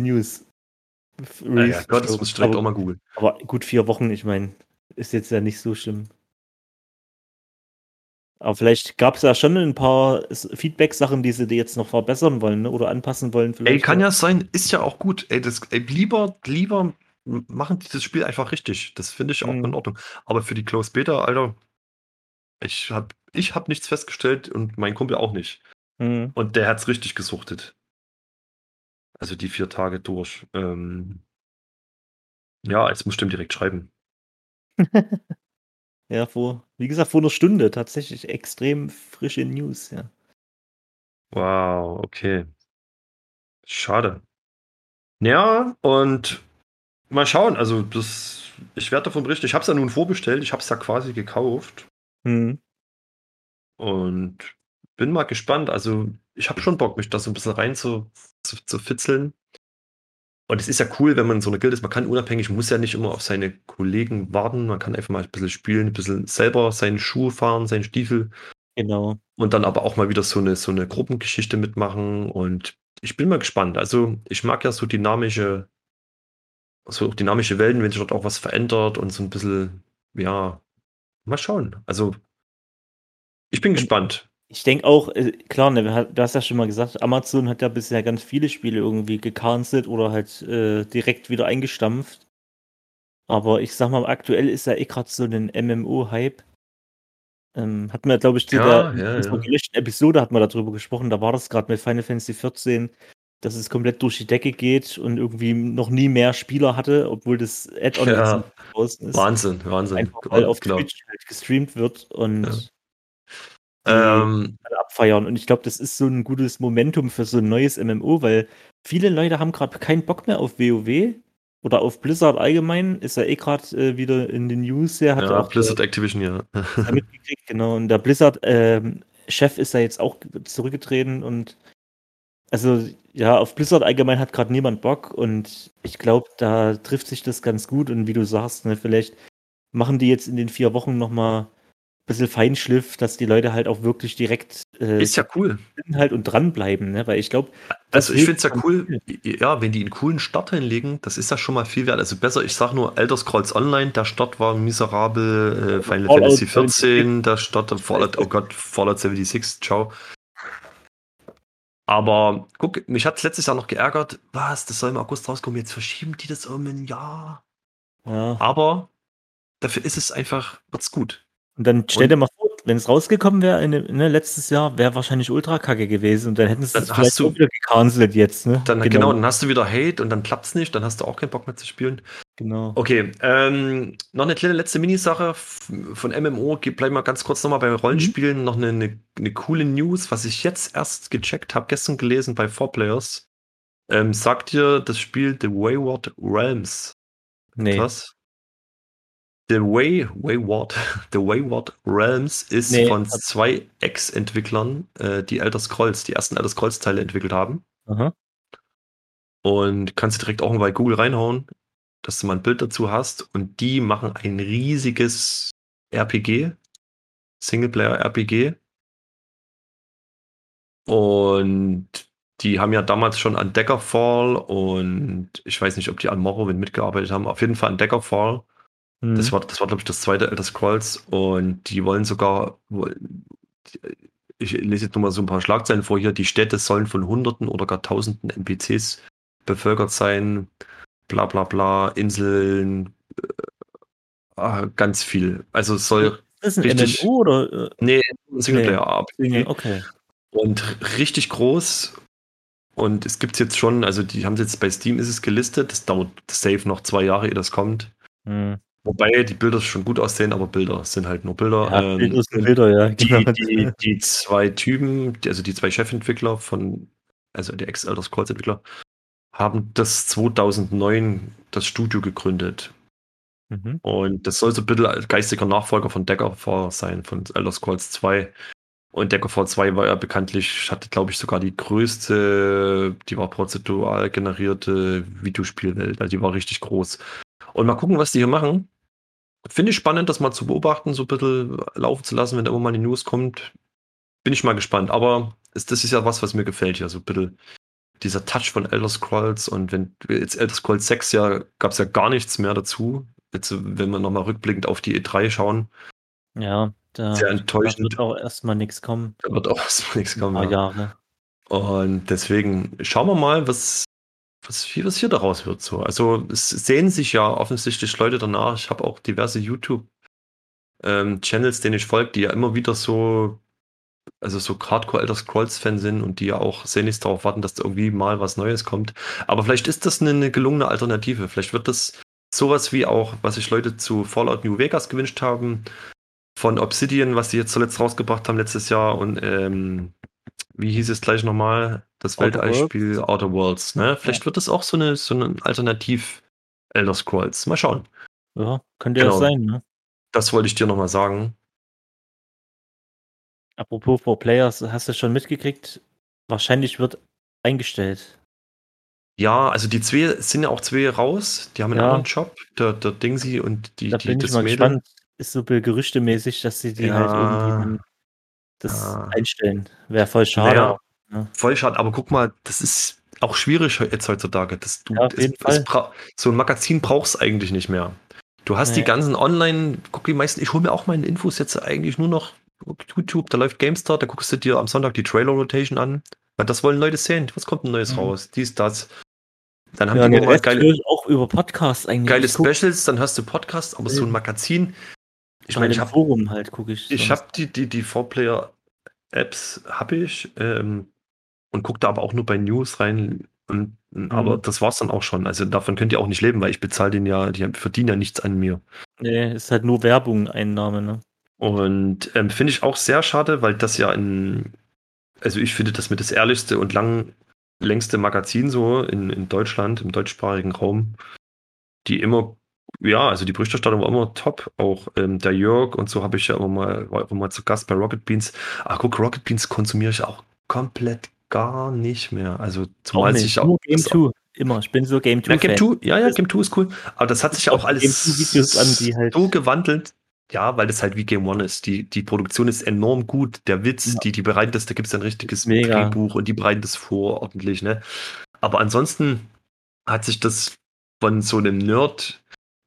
News. Ja, ja, Gott, das muss ich direkt aber, auch mal googeln. aber gut, vier Wochen, ich meine, ist jetzt ja nicht so schlimm. Aber vielleicht gab es ja schon ein paar Feedback-Sachen, die sie jetzt noch verbessern wollen ne? oder anpassen wollen. Ey, Vielleicht kann auch. ja sein, ist ja auch gut. Ey, das, ey, lieber, lieber machen dieses Spiel einfach richtig. Das finde ich auch Mhm. in Ordnung. Aber für die Close Beta, Alter, ich habe ich hab nichts festgestellt und mein Kumpel auch nicht. Mhm. Und der hat's richtig gesuchtet. Also die vier Tage durch. Ähm, ja, jetzt muss ich dem direkt schreiben. Ja, vor, wie gesagt, vor einer Stunde tatsächlich extrem frische News, ja. Wow, okay. Schade. Ja, und mal schauen. Also das, ich werde davon berichten. Ich habe es ja nun vorbestellt. Ich habe es ja quasi gekauft. Mhm. Und bin mal gespannt. Also, ich habe schon Bock, mich da so ein bisschen rein zu, zu, zu fitzeln. Und es ist ja cool, wenn man in so einer Guild ist. Man kann unabhängig, muss ja nicht immer auf seine Kollegen warten. Man kann einfach mal ein bisschen spielen, ein bisschen selber seinen Schuh fahren, seinen Stiefel. Genau. Und dann aber auch mal wieder so eine, so eine Gruppengeschichte mitmachen. Und ich bin mal gespannt. Also, ich mag ja so dynamische, so dynamische Welten, wenn sich dort auch was verändert und so ein bisschen, ja, mal schauen. Also, ich bin gespannt. Ich denke auch, äh, klar, ne, du hast ja schon mal gesagt, Amazon hat ja bisher ganz viele Spiele irgendwie gecancelt oder halt äh, direkt wieder eingestampft. Aber ich sag mal, aktuell ist ja eh gerade so ein MMO-Hype. Ähm, hatten wir, glaube ich, in Ja, der, ja, in unserer ja. gelöschten Episode hat man darüber gesprochen, da war das gerade mit Final Fantasy 14, dass es komplett durch die Decke geht und irgendwie noch nie mehr Spieler hatte, obwohl das Add-on Ja. jetzt draußen ist. Wahnsinn, Wahnsinn. Einfach weil auf Genau. Twitch halt gestreamt wird und die Ähm, alle abfeiern. Und ich glaube, das ist so ein gutes Momentum für so ein neues MMO, weil viele Leute haben gerade keinen Bock mehr auf WoW oder auf Blizzard allgemein. Ist ja eh gerade äh, wieder in den News. Hat ja, auch Blizzard Activision, ja. äh, mitgekriegt, genau. Und der Blizzard-Chef ist ja jetzt auch zurückgetreten und also ja, auf Blizzard allgemein hat gerade niemand Bock und ich glaube, da trifft sich das ganz gut und wie du sagst, ne, vielleicht machen die jetzt in den vier Wochen nochmal bisschen Feinschliff, dass die Leute halt auch wirklich direkt äh, Ist ja cool. halt und dranbleiben, ne? Weil ich glaube, Also ich finde es ja cool, ja, wenn die einen coolen Start hinlegen, das ist ja schon mal viel wert. Also besser, ich sag nur Elder Scrolls Online, der Start war miserabel, äh, Final Fallout Fantasy 14, der Start, Fallout, oh Gott, Fallout 76, ciao. Aber guck, mich hat es letztes Jahr noch geärgert, was, das soll im August rauskommen, jetzt verschieben die das um ein Jahr. ja. Aber dafür ist es einfach, wird's gut. Und dann stell dir mal vor, wenn es rausgekommen wäre in dem- ne, letztes Jahr, wäre wahrscheinlich ultra kacke gewesen und dann hätten sie es hast vielleicht du- wieder gecancelt jetzt, ne? Dann genau. dann hast du wieder Hate und dann klappt's nicht, dann hast du auch keinen Bock mehr zu spielen. genau. Okay, ähm, noch eine kleine letzte Minisache von MMO. Bleib mal ganz kurz nochmal bei Rollenspielen. Noch eine, eine, eine coole News, was ich jetzt erst gecheckt habe, gestern gelesen bei 4Players. Ähm, sagt dir das Spiel The Wayward Realms Nee. was? The Way, Wayward, The Wayward Realms ist Nee, von zwei Ex-Entwicklern, äh, die Elder Scrolls, die ersten Elder Scrolls-Teile entwickelt haben. Aha. Und kannst du direkt auch mal bei Google reinhauen, dass du mal ein Bild dazu hast. Und die machen ein riesiges RPG, Singleplayer-RPG. Und die haben ja damals schon an Deckerfall und ich weiß nicht, ob die an Morrowind mitgearbeitet haben. Auf jeden Fall an Deckerfall. Hm. Das war, das war glaube ich, das zweite Elder Scrolls. Und die wollen sogar, ich lese jetzt nur mal so ein paar Schlagzeilen vor hier, die Städte sollen von Hunderten oder gar Tausenden NPCs bevölkert sein. Bla bla bla, Inseln, äh, Ah, ganz viel. Also es soll Ist das ein richtig. MMO oder? äh, Nee, ein Singleplayer Single? RPG. Okay. Und richtig groß. Und es gibt jetzt schon, also die haben es jetzt bei Steam ist es gelistet. Das dauert safe noch zwei Jahre, ehe das kommt. Hm. Wobei die Bilder schon gut aussehen, aber Bilder sind halt nur Bilder. Ja, Ähm, Bilder sind Bilder, ja. die, genau. die, die zwei Typen, also die zwei Chefentwickler von, also die Ex-Elder Scrolls-Entwickler, haben das 2009 das Studio gegründet. Mhm. Und das soll so ein bisschen als geistiger Nachfolger von Daggerfall sein, von Elder Scrolls 2. Und Daggerfall 2 war ja bekanntlich, hatte glaube ich sogar die größte, die war prozedural generierte Videospielwelt. Also die war richtig groß. Und mal gucken, was die hier machen. Finde ich spannend, das mal zu beobachten, so ein bisschen laufen zu lassen, wenn da immer mal die News kommt. Bin ich mal gespannt. Aber es, das ist ja was, was mir gefällt hier. So ein bisschen dieser Touch von Elder Scrolls. Und wenn jetzt Elder Scrolls 6 ja, gab es ja gar nichts mehr dazu. Jetzt, wenn wir nochmal rückblickend auf die E3 schauen, Ja, da, Sehr enttäuschend. wird auch erstmal nichts kommen. da wird auch erstmal nichts kommen. Ja. Jahre. Und deswegen schauen wir mal, was, was, hier, was hier daraus wird. So. Also es sehen sich ja offensichtlich Leute danach. Ich habe auch diverse YouTube-Channels, denen ich folge, die ja immer wieder so, also so Hardcore Elder Scrolls-Fan sind und die ja auch sehnlichst darauf warten, dass da irgendwie mal was Neues kommt. Aber vielleicht ist das eine gelungene Alternative. Vielleicht wird das sowas wie auch, was sich Leute zu Fallout New Vegas gewünscht haben, von Obsidian, was sie jetzt zuletzt rausgebracht haben letztes Jahr und ähm, wie hieß es gleich nochmal? Das Outer Weltallspiel Outer Worlds, ne? Vielleicht wird das auch so eine, so eine Alternativ Elder Scrolls. Mal schauen. Ja, könnte ja Genau. sein, ne? Das wollte ich dir nochmal sagen. Apropos Pro Players, hast du schon mitgekriegt? Wahrscheinlich wird eingestellt. Ja, also die zwei sind ja auch zwei raus. Die haben einen Ja. anderen Job, der, der Dingsy und die, Da die bin ich das mal Mädel. gespannt. Ist so ein gerüchtemäßig, dass sie die halt Ja. irgendwie dann das Ja. einstellen. Wäre voll schade. Naja, Ja. voll schade, aber guck mal, das ist auch schwierig jetzt heutzutage. Das, du, Ja, es- es so ein Magazin brauchst eigentlich nicht mehr. Du hast die Nee. ganzen Online, guck die meisten, ich hole mir auch meine Infos jetzt eigentlich nur noch auf YouTube, da läuft GameStar, da guckst du dir am Sonntag die Trailer Rotation an. Weil das wollen Leute sehen. Was kommt denn Neues Mhm. raus? Dies, das. Dann haben Ja, die Rest geile, auch über Podcasts eigentlich. geile Specials, dann hast du Podcasts, aber so ein. Magazin. Ich meine, ich habe Forum halt, gucke ich. ich habe die, die, die Four-Player-Apps habe ich ähm, und gucke da aber auch nur bei News rein. Und, Aber Mhm. das war's dann auch schon. Also davon könnt ihr auch nicht leben, weil ich bezahle den ja, die verdienen ja nichts an mir. Nee, ist halt nur Werbung, Einnahme, ne? Und ähm, finde ich auch sehr schade, weil das ja in, also ich finde das mit das ehrlichste und lang, längste Magazin so in, in Deutschland, im deutschsprachigen Raum, die immer, ja, also die Berichterstattung war immer top. Auch ähm, der Jörg und so habe ich ja immer mal, war immer mal zu Gast bei Rocket Beans. Ach guck, Rocket Beans konsumiere ich auch komplett gar nicht mehr. Also Auch zumal nicht. sich ja nur Game das- 2. Immer. Ich bin so Game 2. ja, Game Fan. 2, ja, ja, Game 2 ist cool. Aber das hat sich ja auch Auch alles 2 Videos an, halt- so gewandelt. Ja, weil das halt wie Game One ist. Die, die Produktion ist enorm gut. Der Witz, Ja. die, die bereiten das, da gibt es ein richtiges Mega. Drehbuch und die bereiten das vor, ordentlich, ne? Aber ansonsten hat sich das von so einem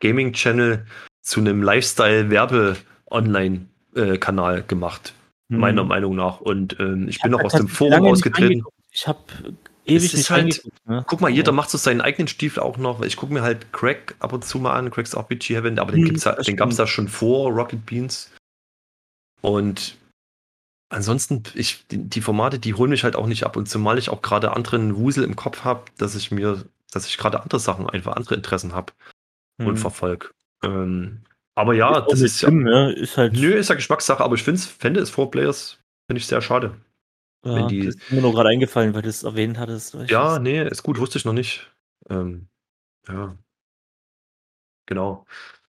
Nerd-Gaming-Channel zu einem Lifestyle-Werbe-Online-Kanal gemacht, Hm. meiner Meinung nach. Und ähm, ich bin hab noch aus da dem Forum ausgetreten. Ich habe ewig ist nicht halt-. Ne? Guck mal, jeder Ja. macht so seinen eigenen Stiefel auch noch. Ich gucke mir halt Craig ab und zu mal an, Craig's RPG Heaven, aber den, Hm, gibt's ja, das den gab es ja schon vor Rocket Beans. Und ansonsten, ich, die, die Formate, die holen mich halt auch nicht ab. Und zumal ich auch gerade anderen Wusel im Kopf habe, dass ich mir, dass ich gerade andere Sachen, einfach andere Interessen habe und Hm. verfolge. Ähm, aber ja, auch das ist ja. schlimm, ne? Ist halt. Nö, ist ja Geschmackssache, aber ich fände es Four Players, finde ich sehr schade. ja, wenn die- das ist mir nur gerade eingefallen, weil du es erwähnt hattest. Ja, das- nee, ist gut, wusste ich noch nicht. Ähm, ja. Genau.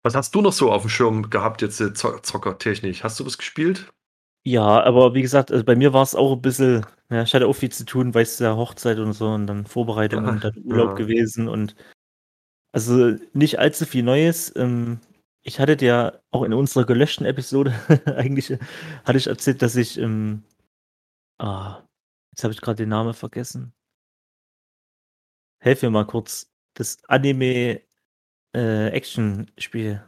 Was hast du noch so auf dem Schirm gehabt, jetzt äh, Zo- Zockertechnisch? Hast du was gespielt? Ja, aber wie gesagt, also bei mir war es auch ein bisschen, ja, ich hatte auch viel zu tun, weißt du, ja, Hochzeit und so und dann Vorbereitung Ja, und dann Urlaub ja. gewesen und also nicht allzu viel Neues. Ähm, ich hatte dir auch in unserer gelöschten Episode eigentlich hatte ich erzählt, dass ich ähm, ah, jetzt habe ich gerade den Namen vergessen. Helf mir mal kurz. Das Anime äh, Action Spiel.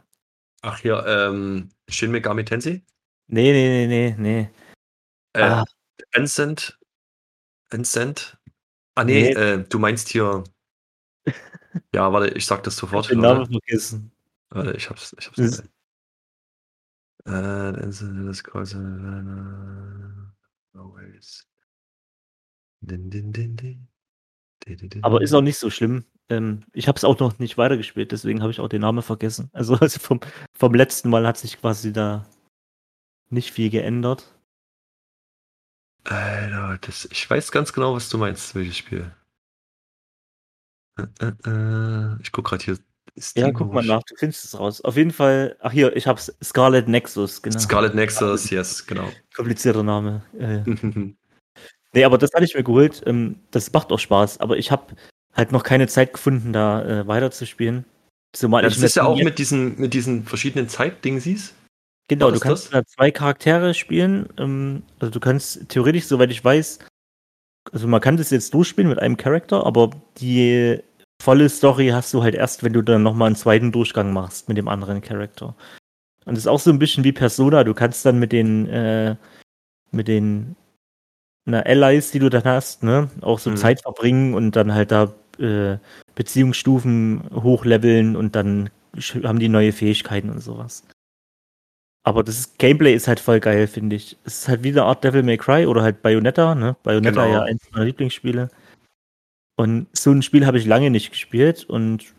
Ach hier, ähm, Shin Megami Tensei? Nee, nee, nee, nee, nee. Äh, Ah. Ancient? Ancient? Ah, nee, Nee. Äh, du meinst hier. Ja, warte, ich sag das Ich sofort. hab den Namen vergessen. warte ich hab's. Ich hab's Das- Äh, das Kreuz. Always. Din, din, din, din. Di, di, din, Aber ist auch nicht so schlimm. Ähm, ich habe es auch noch nicht weitergespielt, deswegen habe ich auch den Namen vergessen. Also, also vom, vom letzten Mal hat sich quasi da nicht viel geändert. Alter, das, ich weiß ganz genau, was du meinst, welches Spiel. Äh, äh, äh, ich guck gerade hier. Ja, Steam guck mal nach, du findest es raus. Auf jeden Fall, ach hier, ich hab's, Scarlet Nexus, genau. Scarlet Nexus, yes, genau. Komplizierter Name. Äh, nee, aber das hatte ich mir geholt. Ähm, das macht auch Spaß, aber ich habe halt noch keine Zeit gefunden, da äh, weiterzuspielen. Zumal Ja, das ist ja auch mit diesen, mit diesen verschiedenen Zeitdingsies. Genau, du kannst das? da zwei Charaktere spielen. Ähm, also du kannst theoretisch, soweit ich weiß, also man kann das jetzt durchspielen mit einem Charakter, aber die volle Story hast du halt erst, wenn du dann nochmal einen zweiten Durchgang machst mit dem anderen Charakter. Und das ist auch so ein bisschen wie Persona. Du kannst dann mit den, äh, mit den na, Allies, die du dann hast, ne, auch so Mhm. Zeit verbringen und dann halt da äh, Beziehungsstufen hochleveln und dann haben die neue Fähigkeiten und sowas. Aber das Gameplay ist halt voll geil, finde ich. Es ist halt wie eine Art Devil May Cry oder halt Bayonetta, ne? Bayonetta Genau. ja eins meiner Lieblingsspiele. Und so ein Spiel habe ich lange nicht gespielt und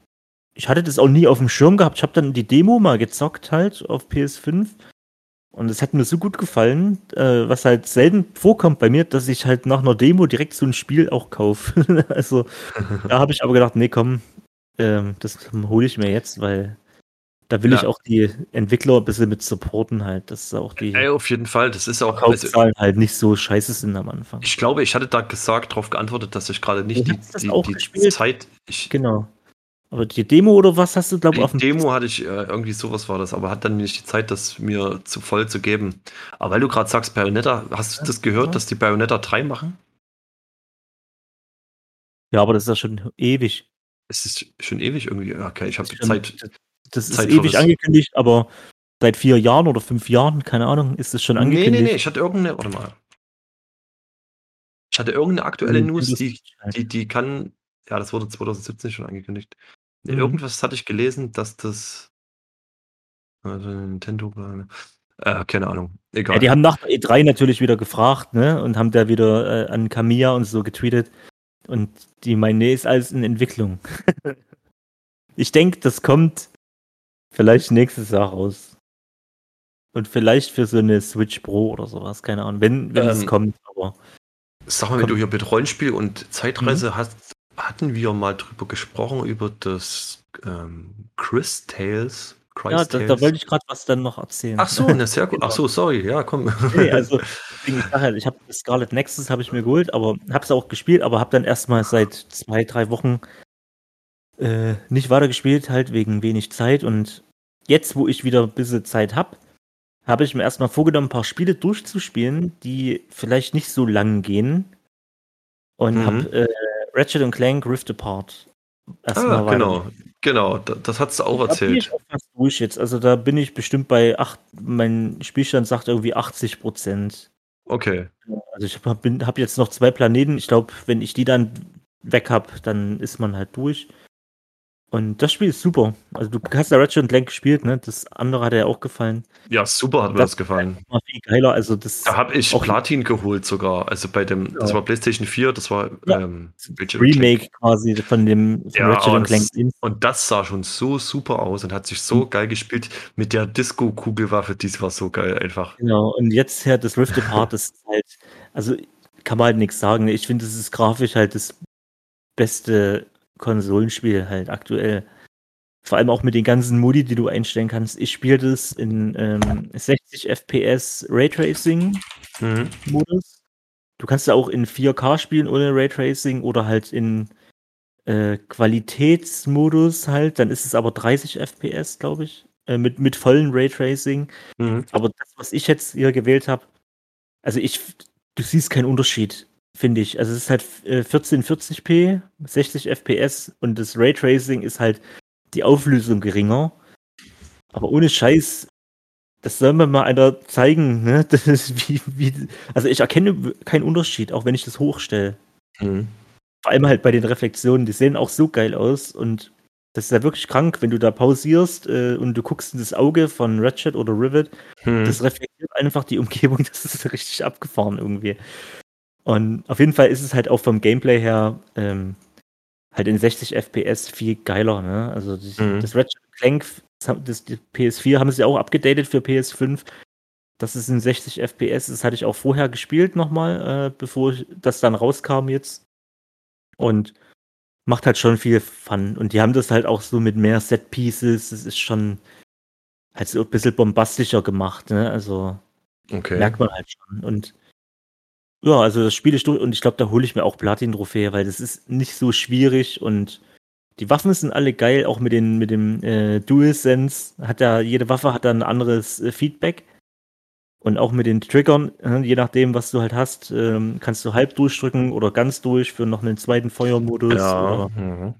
ich hatte das auch nie auf dem Schirm gehabt. Ich habe dann die Demo mal gezockt halt auf PS5 und es hat mir so gut gefallen, äh, was halt selten vorkommt bei mir, dass ich halt nach einer Demo direkt so ein Spiel auch kaufe. also da habe ich aber gedacht, nee, komm, ähm, das hole ich mir jetzt, weil da will Ja. ich auch die Entwickler ein bisschen mit supporten halt, dass auch die Ey, auf jeden Fall. Das ist auch. Also, Verkaufszahlen halt nicht so scheiße sind am Anfang. ich glaube, ich hatte da gesagt, darauf geantwortet, dass ich gerade nicht Du die, das die, auch die gespielt? Zeit. Ich, Genau. Aber die Demo oder was hast du, glaube ich, auf die dem Demo hatte ich, äh, irgendwie sowas war das, aber hat dann nicht die Zeit, das mir zu voll zu geben. Aber weil du gerade sagst, Bayonetta, hast du das gehört, Ja. dass die Bayonetta 3 machen? Ja, aber das ist ja schon ewig. Es ist schon ewig irgendwie. Okay, ich habe die Zeit. Das, ist ewig angekündigt, aber seit vier Jahren oder fünf Jahren, keine Ahnung, ist es schon Nee, angekündigt. nee, nee, ich hatte irgendeine, warte mal. Ich hatte irgendeine aktuelle Nintendo News, die, die, die kann, ja, das wurde 2017 schon angekündigt. Nee, Mhm. Irgendwas hatte ich gelesen, dass das, also Nintendo, äh, keine Ahnung, egal. Ja, die haben nach der E3 natürlich wieder gefragt, ne? Und haben da wieder äh, an Kamiya und so getweetet. Und die meinen, nee, ist alles in Entwicklung. ich denke, das kommt vielleicht nächstes Jahr raus. Und vielleicht für so eine Switch Pro oder sowas, keine Ahnung, wenn, wenn es Ähm, kommt, aber Sag mal, wenn du hier mit Rollenspiel und Zeitreise Mhm. hast, hatten wir mal drüber gesprochen, über das ähm, Chris Tales. Chris ja, da, da wollte ich gerade was dann noch erzählen. Ach so, na sehr gut. Genau. Ach so, sorry, ja, komm. Nee, also, halt, ich habe Scarlet Nexus habe ich mir geholt, aber habe es auch gespielt, aber habe dann erstmal seit zwei, drei Wochen äh, nicht weitergespielt, halt wegen wenig Zeit. Und jetzt, wo ich wieder ein bisschen Zeit habe, habe ich mir erstmal vorgenommen, ein paar Spiele durchzuspielen, die vielleicht nicht so lang gehen. Und Mhm. habe äh, Ratchet und Clank Rift Apart erstmal ah, genau, genau, da- das hast du auch da bin erzählt. ich auch fast durch jetzt. Also da bin ich bestimmt bei acht, mein Spielstand sagt irgendwie 80 Prozent. Okay. Also ich habe hab jetzt noch zwei Planeten. Ich glaube, wenn ich die dann weg habe, dann ist man halt durch. Und das Spiel ist super. Also du hast ja Ratchet und Clank gespielt, ne? Das andere hat ja auch gefallen. Ja, super hat mir Das- das gefallen. War viel geiler. Also das Da habe ich Auch- Platin geholt sogar. Also bei dem, das Ja. war PlayStation 4, das war Ja. ähm, und Remake quasi von dem von Ja, Ratchet Clank. das- Und das sah schon so super aus und hat sich so geil gespielt mit der Disco-Kugelwaffe. Die war so geil einfach. Genau. Und jetzt ja das Rift Apart das ist halt, also kann man halt nichts sagen. Ich finde, es ist grafisch halt das beste Konsolenspiel halt aktuell. Vor allem auch mit den ganzen Modi, die du einstellen kannst. Ich spiele das in ähm, 60 FPS Raytracing Mhm. Modus. Du kannst ja auch in 4K spielen ohne Raytracing oder halt in äh, Qualitätsmodus halt. Dann ist es aber 30 FPS, glaube ich, äh, mit, mit vollen Raytracing. Mhm. Aber das, was ich jetzt hier gewählt habe, also ich, du siehst keinen Unterschied, finde ich. Also es ist halt äh, 1440p, 60 FPS und das Raytracing ist halt die Auflösung geringer. Aber ohne Scheiß, das soll mir mal einer zeigen, ne? Das ist wie, wie, also ich erkenne keinen Unterschied, auch wenn ich das hochstelle. Mhm. Vor allem halt bei den Reflexionen, die sehen auch so geil aus und Das ist ja wirklich krank, wenn du da pausierst äh, und du guckst in das Auge von Ratchet oder Rivet. Hm. Das reflektiert einfach die Umgebung. Das ist richtig abgefahren irgendwie. Und auf jeden Fall ist es halt auch vom Gameplay her ähm, halt in 60 FPS viel geiler. Ne? Also das, Mhm. das Ratchet Clank, das, das die PS4 haben sie auch abgedatet für PS5. Das ist in 60 FPS. Das hatte ich auch vorher gespielt nochmal, äh, bevor das dann rauskam jetzt. Und macht halt schon viel Fun. Und die haben das halt auch so mit mehr Set Pieces. Das ist schon halt so ein bisschen bombastischer gemacht. Ne? Also Okay. merkt man halt schon. Und ja, also das spiele ich durch und ich glaube, da hole ich mir auch Platin-Trophäe, weil das ist nicht so schwierig und die Waffen sind alle geil, auch mit, den, mit dem äh, DualSense hat ja, jede Waffe hat da ein anderes äh, Feedback. Und auch mit den Triggern, äh, je nachdem, was du halt hast, ähm, kannst du halb durchdrücken oder ganz durch für noch einen zweiten Feuermodus. Ja. Mhm.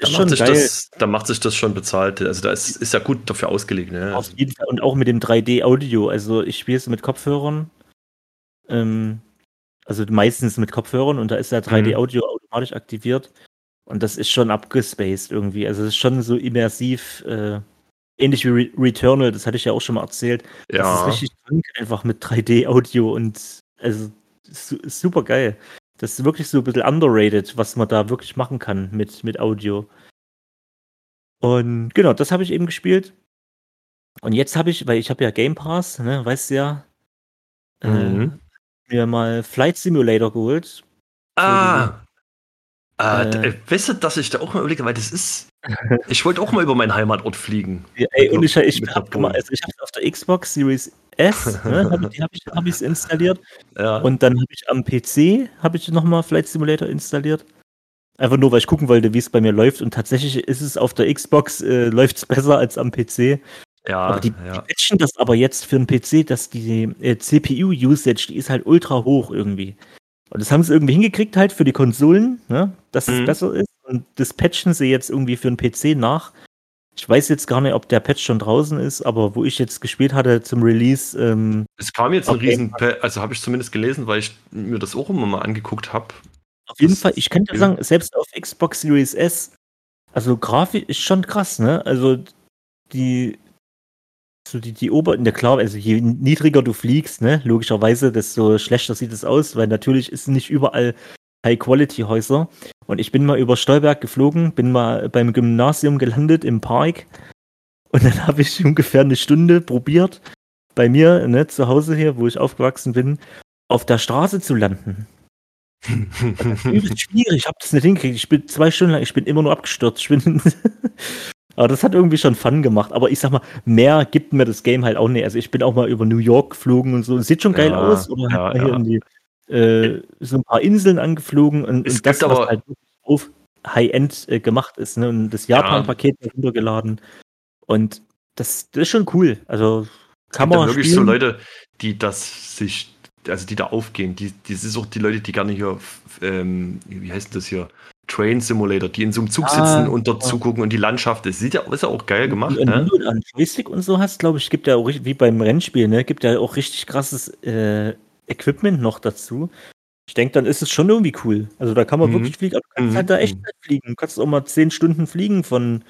Da ist macht, sich geil. das, da macht sich das schon bezahlt. Also da ist, ist ja gut dafür ausgelegt. Ne? Auf jeden Fall. Und auch mit dem 3D-Audio. Also ich spiele es mit Kopfhörern. Ähm, also meistens mit Kopfhörern und da ist ja 3D-Audio automatisch aktiviert. Und das ist schon abgespaced irgendwie. Also es ist schon so immersiv, äh, ähnlich wie Re Returnal, das hatte ich ja auch schon mal erzählt. Das ja. ist richtig krank, einfach mit 3D-Audio und also su super geil. Das ist wirklich so ein bisschen underrated, was man da wirklich machen kann mit, mit Audio. Und genau, das habe ich eben gespielt. Und jetzt habe ich, weil ich habe ja Game Pass, ne, weißt du ja, äh, Mhm. Mir mal Flight Simulator geholt. Ah. Ah, Äh. äh, weißt du, dass ich da auch mal überlege, weil das ist. Ich wollte auch mal über meinen Heimatort fliegen. Ja, ey, und ich, ich Mit habe also ich auf der Xbox Series S, ne, hab ich, die habe ich, hab ich's installiert. Ja. Und dann habe ich am PC habe ich nochmal Flight Simulator installiert. Einfach nur, weil ich gucken wollte, wie es bei mir läuft. Und tatsächlich ist es auf der Xbox, äh, läuft es besser als am PC. Ja, aber die, ja. patchen das aber jetzt für einen PC, dass die äh, CPU-Usage, die ist halt ultra hoch irgendwie. Und das haben sie irgendwie hingekriegt halt für die Konsolen, ne, dass es Mhm. besser ist. Und das patchen sie jetzt irgendwie für einen PC nach. Ich weiß jetzt gar nicht, ob der Patch schon draußen ist, aber wo ich jetzt gespielt hatte zum Release, ähm, Es kam jetzt ein riesen, also habe ich zumindest gelesen, weil ich mir das auch immer mal angeguckt habe. Auf jeden Fall, ich kann dir sagen, selbst auf Xbox Series S, also Grafik ist schon krass, ne? Also die, so die, die Ober, in der klar, also je niedriger du fliegst, ne, logischerweise, desto schlechter sieht es aus, weil natürlich ist nicht überall High-Quality-Häuser. Und ich bin mal über Stolberg geflogen, bin mal beim Gymnasium gelandet im Park und dann habe ich ungefähr eine Stunde probiert, bei mir, ne, zu Hause hier, wo ich aufgewachsen bin, auf der Straße zu landen übelst schwierig. Ich habe das nicht hingekriegt. Ich bin zwei Stunden lang, ich bin immer nur abgestürzt. Ich bin Aber das hat irgendwie schon Fun gemacht. Aber ich sag mal, mehr gibt mir das Game halt auch nicht. Also ich bin auch mal über New York geflogen und so. Sieht schon geil Ja, aus. Oder ja, halt hier ja. in die, äh, so ein paar Inseln angeflogen und, Es und das, gibt was aber- halt auf High-End äh, gemacht ist. Ne? Und das Japan-Paket runtergeladen. Und das, das ist schon cool. Also kann man wirklich spielen. so Leute, die das sich, also die da aufgehen. Die, die sind auch die Leute, die gerne hier, ähm, wie heißt das hier? Train Simulator, die in so einem Zug Ah, sitzen und dort ja. zugucken und die Landschaft, das sieht ja, ist ja auch geil gemacht, Und ne? wenn du einen Joystick und so hast, glaube ich, gibt ja auch wie beim Rennspiel, ne, gibt ja auch richtig krasses äh, Equipment noch dazu. Ich denke, dann ist es schon irgendwie cool. Also da kann man Mhm. wirklich fliegen, aber du kannst Mhm. halt da echt fliegen. Du kannst auch mal zehn Stunden fliegen von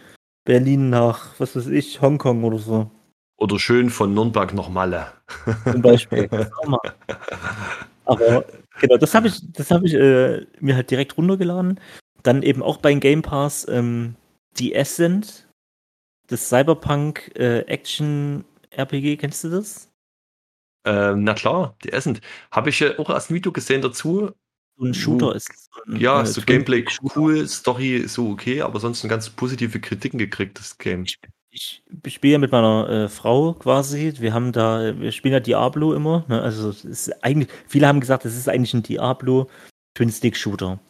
Berlin nach, was weiß ich, Hongkong oder so. Oder schön von Nürnberg nach Malle. Zum Beispiel. Aber genau, das habe ich, das habe ich äh, mir halt direkt runtergeladen. Dann eben auch beim Game Pass ähm, die Ascent, das Cyberpunk äh, Action RPG, kennst du das? Ähm, na klar, die Essen. Habe ich ja auch erst ein Video gesehen dazu. So ein Shooter Uh, ist es. So ein, Ja, äh, so Twin- Gameplay Shooter. cool, Story so okay, aber sonst ganz positive Kritiken gekriegt, das Game. Ich, ich, ich spiele ja mit meiner äh, Frau quasi. Wir haben da, wir spielen ja Diablo immer. Ne? Also es ist eigentlich, viele haben gesagt, es ist eigentlich ein Diablo Twin-Stick-Shooter.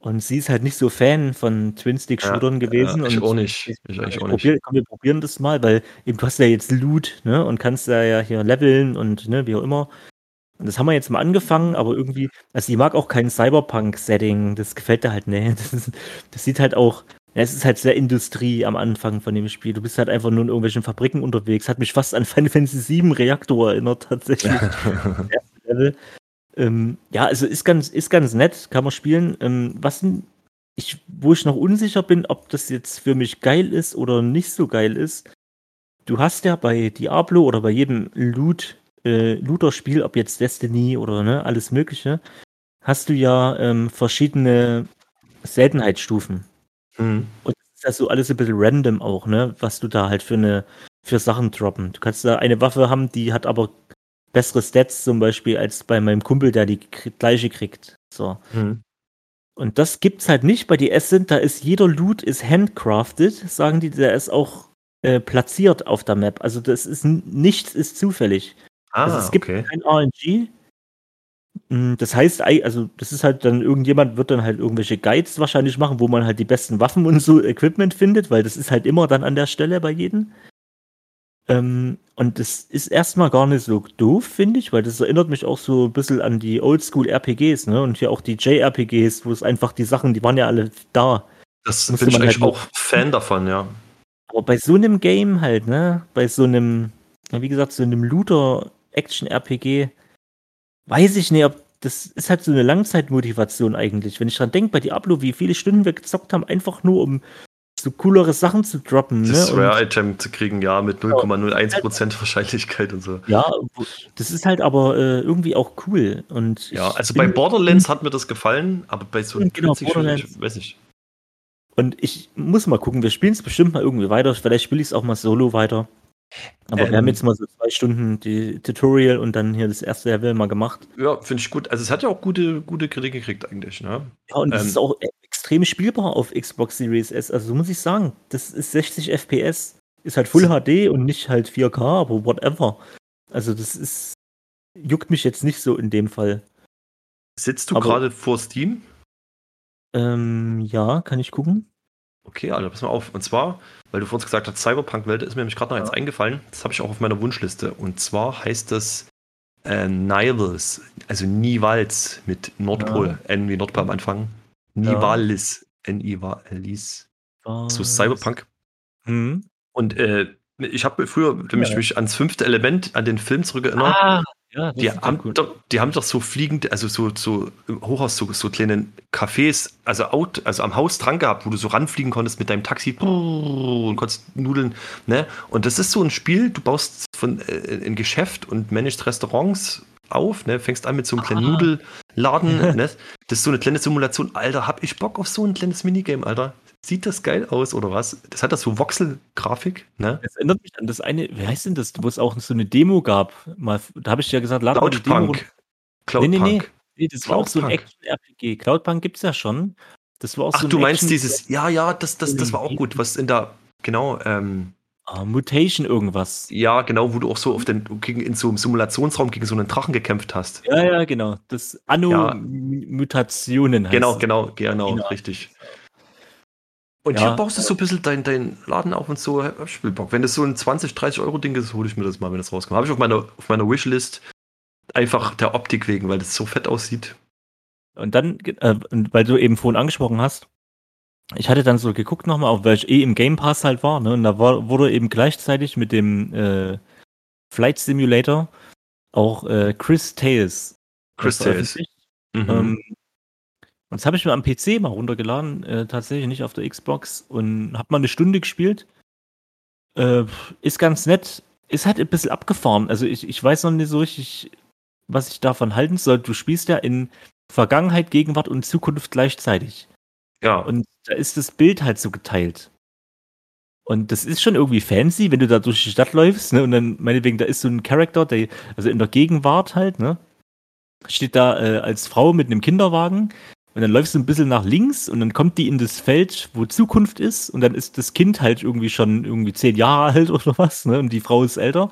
Und sie ist halt nicht so Fan von Twin-Stick-Shootern gewesen. Ja, ich und auch nicht. Ich Ich eigentlich auch nicht. probier, komm, wir probieren das mal, weil eben du hast ja jetzt Loot, ne, und kannst da ja hier leveln und ne, wie auch immer. Und das haben wir jetzt mal angefangen, aber irgendwie, also die mag auch kein Cyberpunk-Setting, das gefällt dir halt, ne. Das, das sieht halt auch, ja, es ist halt sehr Industrie am Anfang von dem Spiel. Du bist halt einfach nur in irgendwelchen Fabriken unterwegs. Hat mich fast an Final Fantasy VII Reaktor erinnert, tatsächlich. Ähm, ja, also ist ganz, ist ganz nett, kann man spielen. Ähm, was ich, wo ich noch unsicher bin, ob das jetzt für mich geil ist oder nicht so geil ist. Du hast ja bei Diablo oder bei jedem Loot, äh, Looter-Spiel, ob jetzt Destiny oder ne, alles Mögliche, hast du ja ähm, verschiedene Seltenheitsstufen. Mhm. Und das ist ja so alles ein bisschen random auch, ne, was du da halt für eine für Sachen droppen. Du kannst da eine Waffe haben, die hat aber bessere Stats zum Beispiel als bei meinem Kumpel, der die gleiche kriegt. So. Mhm. Und das gibt's halt nicht bei die Ascent, da ist jeder Loot ist handcrafted, sagen die, der ist auch äh, platziert auf der Map. Also das ist nichts ist zufällig. Ah, also es gibt okay. kein RNG. Mm, Das heißt, ei- also das ist halt dann irgendjemand wird dann halt irgendwelche Guides wahrscheinlich machen, wo man halt die besten Waffen und so Equipment findet, weil das ist halt immer dann an der Stelle bei jedem. Ähm, und das ist erstmal gar nicht so doof, finde ich, weil das erinnert mich auch so ein bisschen an die Oldschool-RPGs, ne? Und hier auch die JRPGs, wo es einfach die Sachen, die waren ja alle da. Das bin ich halt eigentlich auch Fan davon, ja. Aber bei so einem Game halt, ne? Bei so einem, wie gesagt, so einem Looter-Action-RPG, weiß ich nicht, ob das ist halt so eine Langzeitmotivation eigentlich. Wenn ich dran denke, bei Diablo, wie viele Stunden wir gezockt haben, einfach nur um so coolere Sachen zu droppen, ne? Das Und- Rare-Item zu kriegen, ja, mit 0,01% Wahrscheinlichkeit und so. Ja, das ist halt aber äh, irgendwie auch cool. Und Ja, also bei Borderlands hat mir das gefallen, aber bei so einem Genau, 40 ich Borderlands. weiß nicht. Und ich muss mal gucken, wir spielen es bestimmt mal irgendwie weiter. Vielleicht spiele ich es auch mal solo weiter. Aber wir Ähm. haben jetzt mal so zwei Stunden die Tutorial und dann hier das erste Level mal gemacht. Ja, finde ich gut. Also es hat ja auch gute, gute Kritik gekriegt eigentlich, ne? Ja, und es Ähm. ist auch extrem spielbar auf Xbox Series S. Also so muss ich sagen, das ist 60 FPS. Ist halt Full HD und nicht halt 4K, aber whatever. Also das ist, juckt mich jetzt nicht so in dem Fall. Sitzt du gerade vor Steam? Ähm, ja, kann ich gucken? Okay, Alter, pass mal auf. Und zwar, weil du vorhin gesagt hast, Cyberpunk-Welt, ist mir nämlich gerade noch eins eingefallen. Das habe ich auch auf meiner Wunschliste. Und zwar heißt das äh, Nivals, also Nivals mit Nordpol, N wie Nordpol am Anfang. Nivalis, N-I-V-L-I-S. So Was? Cyberpunk. Hm? Und äh, ich habe früher nämlich Ja. mich ans fünfte Element, an den Film zurückerinnert. Ah, ja, Die haben, doch, die haben doch so fliegend, also so, so im Hochhaus, so, so kleine Cafés, also, out, also am Haus dran gehabt, wo du so ranfliegen konntest mit deinem Taxi und konntest Nudeln, ne? Und das ist so ein Spiel, du baust von äh, ein Geschäft und managst Restaurants auf, ne? Fängst an mit so einem kleinen Ah. Nudelladen, ne? Das ist so eine kleine Simulation. Alter, hab ich Bock auf so ein kleines Minigame, Alter. Sieht das geil aus, oder was? Das hat das so Voxel-Grafik, ne? Das erinnert mich an das eine, wie heißt denn das, wo es auch so eine Demo gab? Mal, da habe ich ja gesagt, lad mal die Demo. Cloudpunk. Nee, nee, nee. Nee, das war auch so ein. Action-RPG. Cloudpunk gibt's ja schon. Das war auch Ach, so ein du meinst dieses, ja, ja, das, das, das war auch gut, was in der, genau, ähm, Ah, Mutation irgendwas. ja, genau, wo du auch so auf den, gegen, in so einem Simulationsraum gegen so einen Drachen gekämpft hast. Ja, ja, genau. Das Anno Ja. Mutationen heißt Genau, genau, genau, Genau. richtig. Und Ja. hier baust du so ein bisschen deinen dein Laden auf und so, hab ich Spielbock. Wenn das so ein 20, 30 Euro Ding ist, hole ich mir das mal, wenn das rauskommt. Habe ich auf meiner, auf meiner Wishlist einfach der Optik wegen, weil das so fett aussieht. Und dann, äh, und weil du eben vorhin angesprochen hast, ich hatte dann so geguckt nochmal, auf weil ich eh im Game Pass halt war, ne? Und da war, wurde eben gleichzeitig mit dem äh, Flight Simulator auch äh, Chris Tales. Chris Tales. Mhm. Ähm, und das habe ich mir am PC mal runtergeladen, äh, tatsächlich nicht auf der Xbox und habe mal eine Stunde gespielt. Äh, ist ganz nett, ist halt ein bisschen abgefahren. Also ich, ich weiß noch nicht so richtig, was ich davon halten soll. Du spielst ja in Vergangenheit, Gegenwart und Zukunft gleichzeitig. Ja, Und da ist das Bild halt so geteilt. Und das ist schon irgendwie fancy, wenn du da durch die Stadt läufst, ne? Und dann, meinetwegen, da ist so ein Charakter, der, also in der Gegenwart halt, ne? Steht da äh, als Frau mit einem Kinderwagen und dann läufst du ein bisschen nach links und dann kommt die in das Feld, wo Zukunft ist und dann ist das Kind halt irgendwie schon irgendwie zehn Jahre alt oder was, ne? Und die Frau ist älter.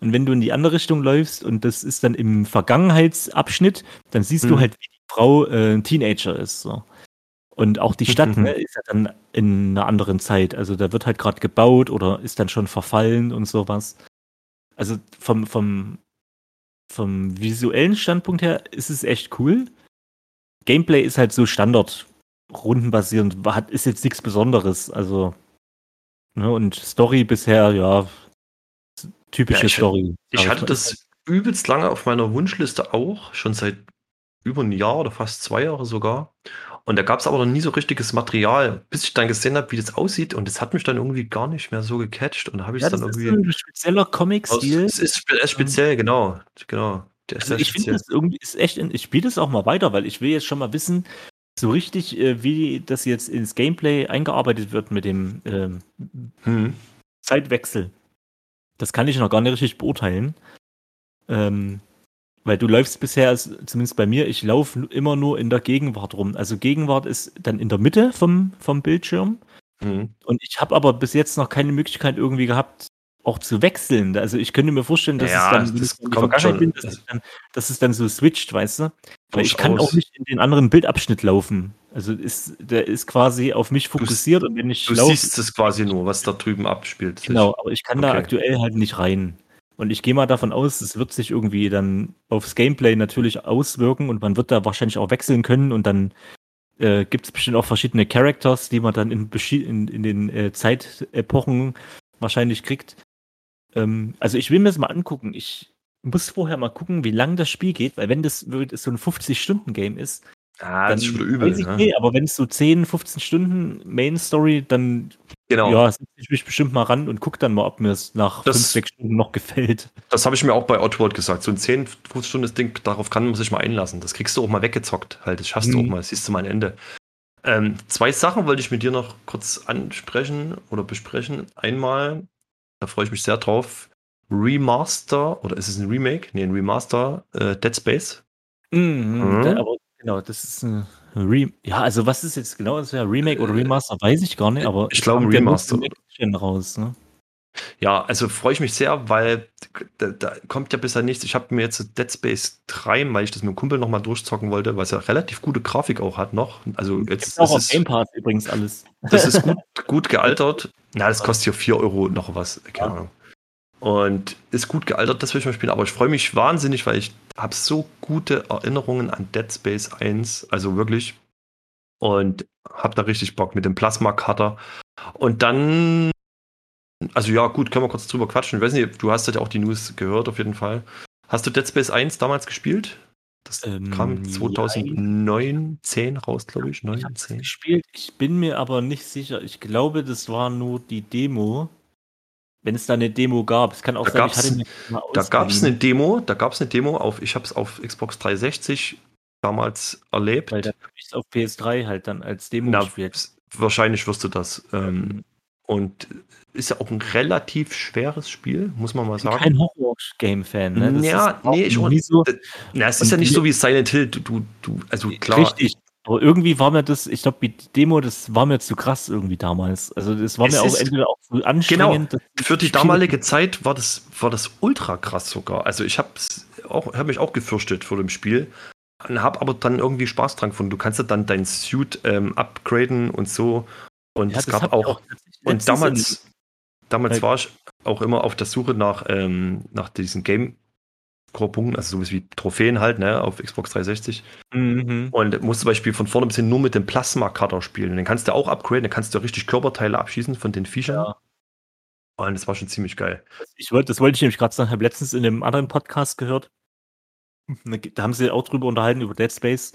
Und wenn du in die andere Richtung läufst und das ist dann im Vergangenheitsabschnitt, dann siehst du Mhm. halt, wie die Frau äh, ein Teenager ist. So. Und auch die Stadt Mhm. ne, ist ja dann in einer anderen Zeit. Also da wird halt gerade gebaut oder ist dann schon verfallen und sowas. Also vom, vom, vom visuellen Standpunkt her ist es echt cool. Gameplay ist halt so Standard, rundenbasierend, hat, ist jetzt nichts Besonderes. Also, ne, und Story bisher, ja, typische Ja, ich- Story. Ich hatte das übelst lange auf meiner Wunschliste auch, schon seit über ein Jahr oder fast zwei Jahre sogar. Und da gab es aber noch nie so richtiges Material, bis ich dann gesehen habe, wie das aussieht. Und das hat mich dann irgendwie gar nicht mehr so gecatcht. Und da habe ich Ja, es dann das ist irgendwie. ein spezieller Comic-Stil. es ist spe- äh, speziell, genau. Genau. Ist Also ich finde das irgendwie ist echt, ich spiele das auch mal weiter, weil ich will jetzt schon mal wissen, so richtig, äh, wie das jetzt ins Gameplay eingearbeitet wird mit dem ähm, Hm. Zeitwechsel. Das kann ich noch gar nicht richtig beurteilen. Ähm, weil du läufst bisher, also zumindest bei mir, ich laufe immer nur in der Gegenwart rum. Also Gegenwart ist dann in der Mitte vom, vom Bildschirm. Hm. Und ich habe aber bis jetzt noch keine Möglichkeit irgendwie gehabt, auch zu wechseln. Also ich könnte mir vorstellen, dass Ja, es dann, wenn das ich Vergangenheit schon. bin, dass es, dann, dass es dann so switcht, weißt du? Weil ich kann auch nicht in den anderen Bildabschnitt laufen. Also ist, der ist quasi auf mich fokussiert und wenn ich Du laufe, siehst es quasi nur, was da drüben abspielt. genau, aber ich kann da Okay. aktuell halt nicht rein. Und ich gehe mal davon aus, es wird sich irgendwie dann aufs Gameplay natürlich auswirken und man wird da wahrscheinlich auch wechseln können und dann äh, gibt es bestimmt auch verschiedene Characters, die man dann in, in, in den äh, Zeitepochen wahrscheinlich kriegt. Ähm, also ich will mir das mal angucken. Ich muss vorher mal gucken, wie lang das Spiel geht, weil wenn das wirklich so ein 50-Stunden-Game ist, Ah, dann das ist schon wieder übel. ich ne? nicht, aber wenn es so 10, 15 Stunden Main Story, dann Genau. ja, setze ich mich bestimmt mal ran und guck dann mal, ob mir es nach Das- 5, 6 Stunden noch gefällt. Das habe ich mir auch bei Outward gesagt. So ein 10, 15 Stunden Ding, darauf kann man sich mal einlassen. Das kriegst du auch mal weggezockt. Halt, das schaffst du Mhm. auch mal. Das siehst du mal ein Ende. Ähm, zwei Sachen wollte ich mit dir noch kurz ansprechen oder besprechen. Einmal, da freue ich mich sehr drauf. Remaster, oder ist es ein Remake? Nee, ein Remaster, äh, Dead Space. Mhm, Mhm. aber genau, das ist ein Re ja, also was ist jetzt genau, das wäre Remake oder Remaster, weiß ich gar nicht, aber Ich glaube, Remaster. raus, ne? Ja, also freue ich mich sehr, weil da, da kommt ja bisher nichts. Ich habe mir jetzt Dead Space 3, weil ich das mit dem Kumpel nochmal durchzocken wollte, weil es ja relativ gute Grafik auch hat noch. Also jetzt Gibt's auch es auf ist, Game Pass übrigens alles. das ist gut, gut gealtert. Na, das kostet hier 4 Euro noch was. Keine Ja. Und ist gut gealtert, das will ich mal spielen. Aber ich freue mich wahnsinnig, weil ich habe so gute Erinnerungen an Dead Space 1. Also wirklich. Und habe da richtig Bock mit dem Plasma-Cutter. Und dann also ja, gut, können wir kurz drüber quatschen. Ich weiß nicht, du hast ja auch die News gehört, auf jeden Fall. Hast du Dead Space 1 damals gespielt? Das Ähm, kam 2009, 10 raus, glaube ich. Ich 9, habe es 10. gespielt, ich bin mir aber nicht sicher. Ich glaube, das war nur die Demo. Wenn es da eine Demo gab. Es kann auch Da sein, gab's- ich Da gab es eine Demo, da gab es eine Demo auf, ich habe es auf Xbox 360 damals erlebt. Weil dann habe ich es auf PS3 halt dann als Demo Na, gespielt. wahrscheinlich wirst du das. Ähm, und ist ja auch ein relativ schweres Spiel, muss man mal Ich bin sagen. kein Horror-Game-Fan. Ne? Das Ja, nee, ich auch- nie so. Na, es ist ja nicht so wie Silent Hill. Du, du, du also klar. Richtig. Aber irgendwie war mir das, ich glaube, die Demo, das war mir zu krass irgendwie damals. Also das war Es mir auch entweder auch zu anstrengend. dass Für die damalige Zeit war das, war das ultra krass sogar. Also ich habe auch, hab mich auch gefürchtet vor dem Spiel. Habe aber dann irgendwie Spaß dran gefunden. Du kannst ja dann dein Suit ähm, upgraden und so. Und Ja, es gab auch, tatsächlich und damals, damals war ich auch immer auf der Suche nach, ähm, nach diesen Game Core-Punkten, also sowas wie Trophäen halt, ne, auf Xbox 360. in- Mhm. Und musst zum Beispiel von vorne bis hin nur mit dem Plasma-Cutter spielen. Und den kannst du auch upgraden, dann kannst du richtig Körperteile abschießen von den Viechern. Ja. Und das war schon ziemlich geil. Ich wollte, das wollte ich nämlich gerade sagen, habe letztens in einem anderen Podcast gehört. Da haben sie auch drüber unterhalten, über Dead Space.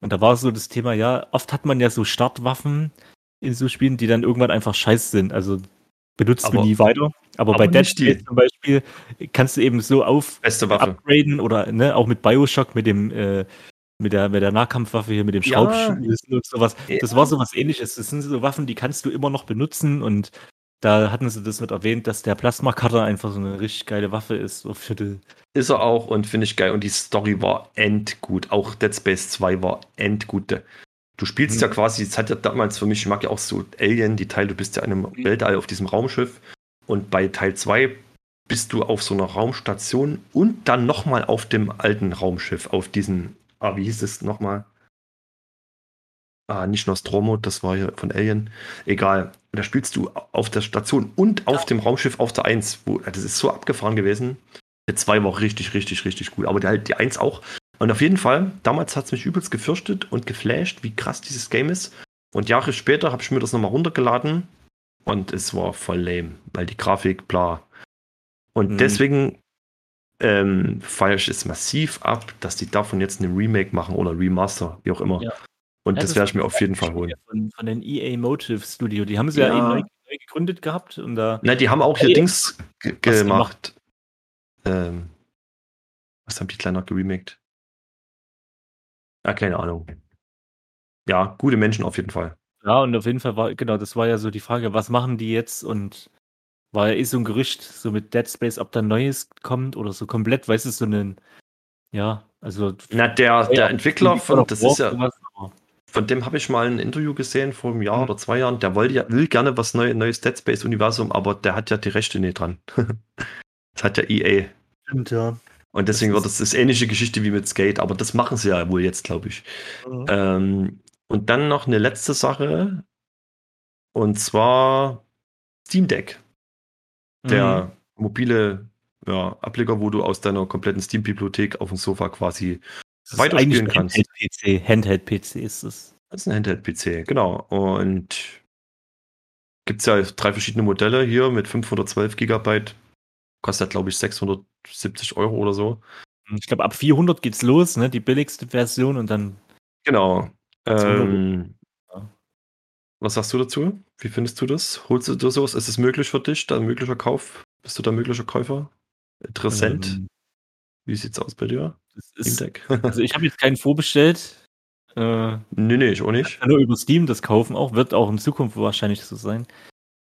Und da war so das Thema, ja, oft hat man ja so Startwaffen in so Spielen, die dann irgendwann einfach scheiße sind. Also benutzt Aber- du nie weiter. Aber, aber bei Dead die. Space zum Beispiel kannst du eben so auf upgraden oder ne, auch mit Bioshock, mit dem äh, mit der, mit der Nahkampfwaffe hier, mit dem Ja. Schraubschlüssel und sowas. Ja. Das war sowas ähnliches. Das sind so Waffen, die kannst du immer noch benutzen und da hatten sie das mit erwähnt, dass der Plasma-Cutter einfach so eine richtig geile Waffe ist. So für die, Ist er auch und finde ich geil. Und die Story war endgut. Auch Dead Space 2 war endgut. Du spielst Mhm. ja quasi, es hat ja damals für mich, ich mag ja auch so Alien, die Teil, du bist ja in einem Mhm. Weltall auf diesem Raumschiff. Und bei Teil 2 bist du auf so einer Raumstation und dann nochmal auf dem alten Raumschiff, auf diesen, ah, wie hieß es nochmal? Ah, nicht Nostromo, das war hier von Alien. Egal. Da spielst du auf der Station und auf dem Raumschiff auf der 1. Wo, das ist so abgefahren gewesen. Der 2 war auch richtig, richtig, richtig gut. Aber die, halt die 1 auch. Und auf jeden Fall, damals hat es mich übelst gefürchtet und geflasht, wie krass dieses Game ist. Und Jahre später habe ich mir das nochmal runtergeladen und es war voll lame, weil die Grafik, bla. Und Mhm. deswegen ähm, feiere ich es massiv ab, dass die davon jetzt eine Remake machen oder Remaster, wie auch immer. Ja. Und das das werde ich mir auf jeden Fall holen. Von, von den EA Motive Studio. Die haben sie ja, Ja. eben neu, neu gegründet gehabt und da. Na, die haben auch hier Dings ge was gemacht. Ähm, was haben die kleiner geremaked? Ja, keine Ahnung. Ja, gute Menschen auf jeden Fall. Ja, und auf jeden Fall war, genau, das war ja so die Frage, was machen die jetzt? Und war ja eh so ein Gerücht, so mit Dead Space, ob da Neues kommt oder so komplett, weißt du, so ein, ja, also. Na, der, der Entwickler von, das ist ja, Sowas, von dem habe ich mal ein Interview gesehen vor einem Jahr Mhm. oder zwei Jahren. Der wollte ja, will gerne was Neu neues Dead Space Universum, aber der hat ja die Rechte nicht dran. das hat ja EA. Stimmt, ja. Und deswegen Das wird es das ähnliche Geschichte wie mit Skate, aber das machen sie ja wohl jetzt, glaube ich. Ähm, und dann noch eine letzte Sache. Und zwar Steam Deck. Der mobile ja, Ableger, wo du aus deiner kompletten Steam-Bibliothek auf dem Sofa quasi. Das ist weiterspielen ein kannst. Handheld-PC. Handheld-PC ist es. Das ist ein Handheld-PC, genau. Und gibt es ja drei verschiedene Modelle hier mit 512 Gigabyte. Kostet, glaube ich, 670 Euro oder so. Ich glaube, ab 400 geht's los, ne? Die billigste Version und dann. Genau. 200. Ähm, was sagst du dazu? Wie findest du das? Holst du dir sowas? Ist es möglich für dich? Da ein möglicher Kauf? Bist du da möglicher Käufer? Interessant. Ähm, Wie sieht's aus bei dir? ist, Deck? also ich habe jetzt keinen vorbestellt. Äh, nee, nee, ich auch nicht. kann nur über Steam das kaufen auch. Wird auch in Zukunft wahrscheinlich so sein.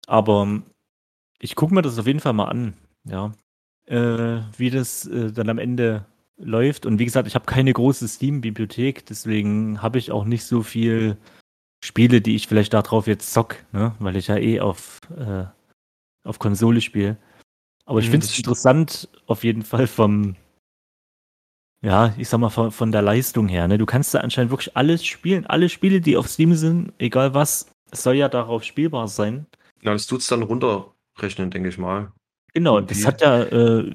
Aber ähm, ich gucke mir das auf jeden Fall mal an. Ja. Äh, wie das äh, dann am Ende läuft. Und wie gesagt, ich habe keine große Steam-Bibliothek, deswegen habe ich auch nicht so viel Spiele, die ich vielleicht darauf jetzt zock, ne? weil ich ja eh auf, äh, auf Konsole spiele. Aber ich Hm, finde es interessant, auf jeden Fall vom, ja, ich sag mal, von, von der Leistung her. Ne? Du kannst da anscheinend wirklich alles spielen. Alle Spiele, die auf Steam sind, egal was, es soll ja darauf spielbar sein. Na, das tut's dann runterrechnen, denke ich mal. Genau, Und das hat ja äh,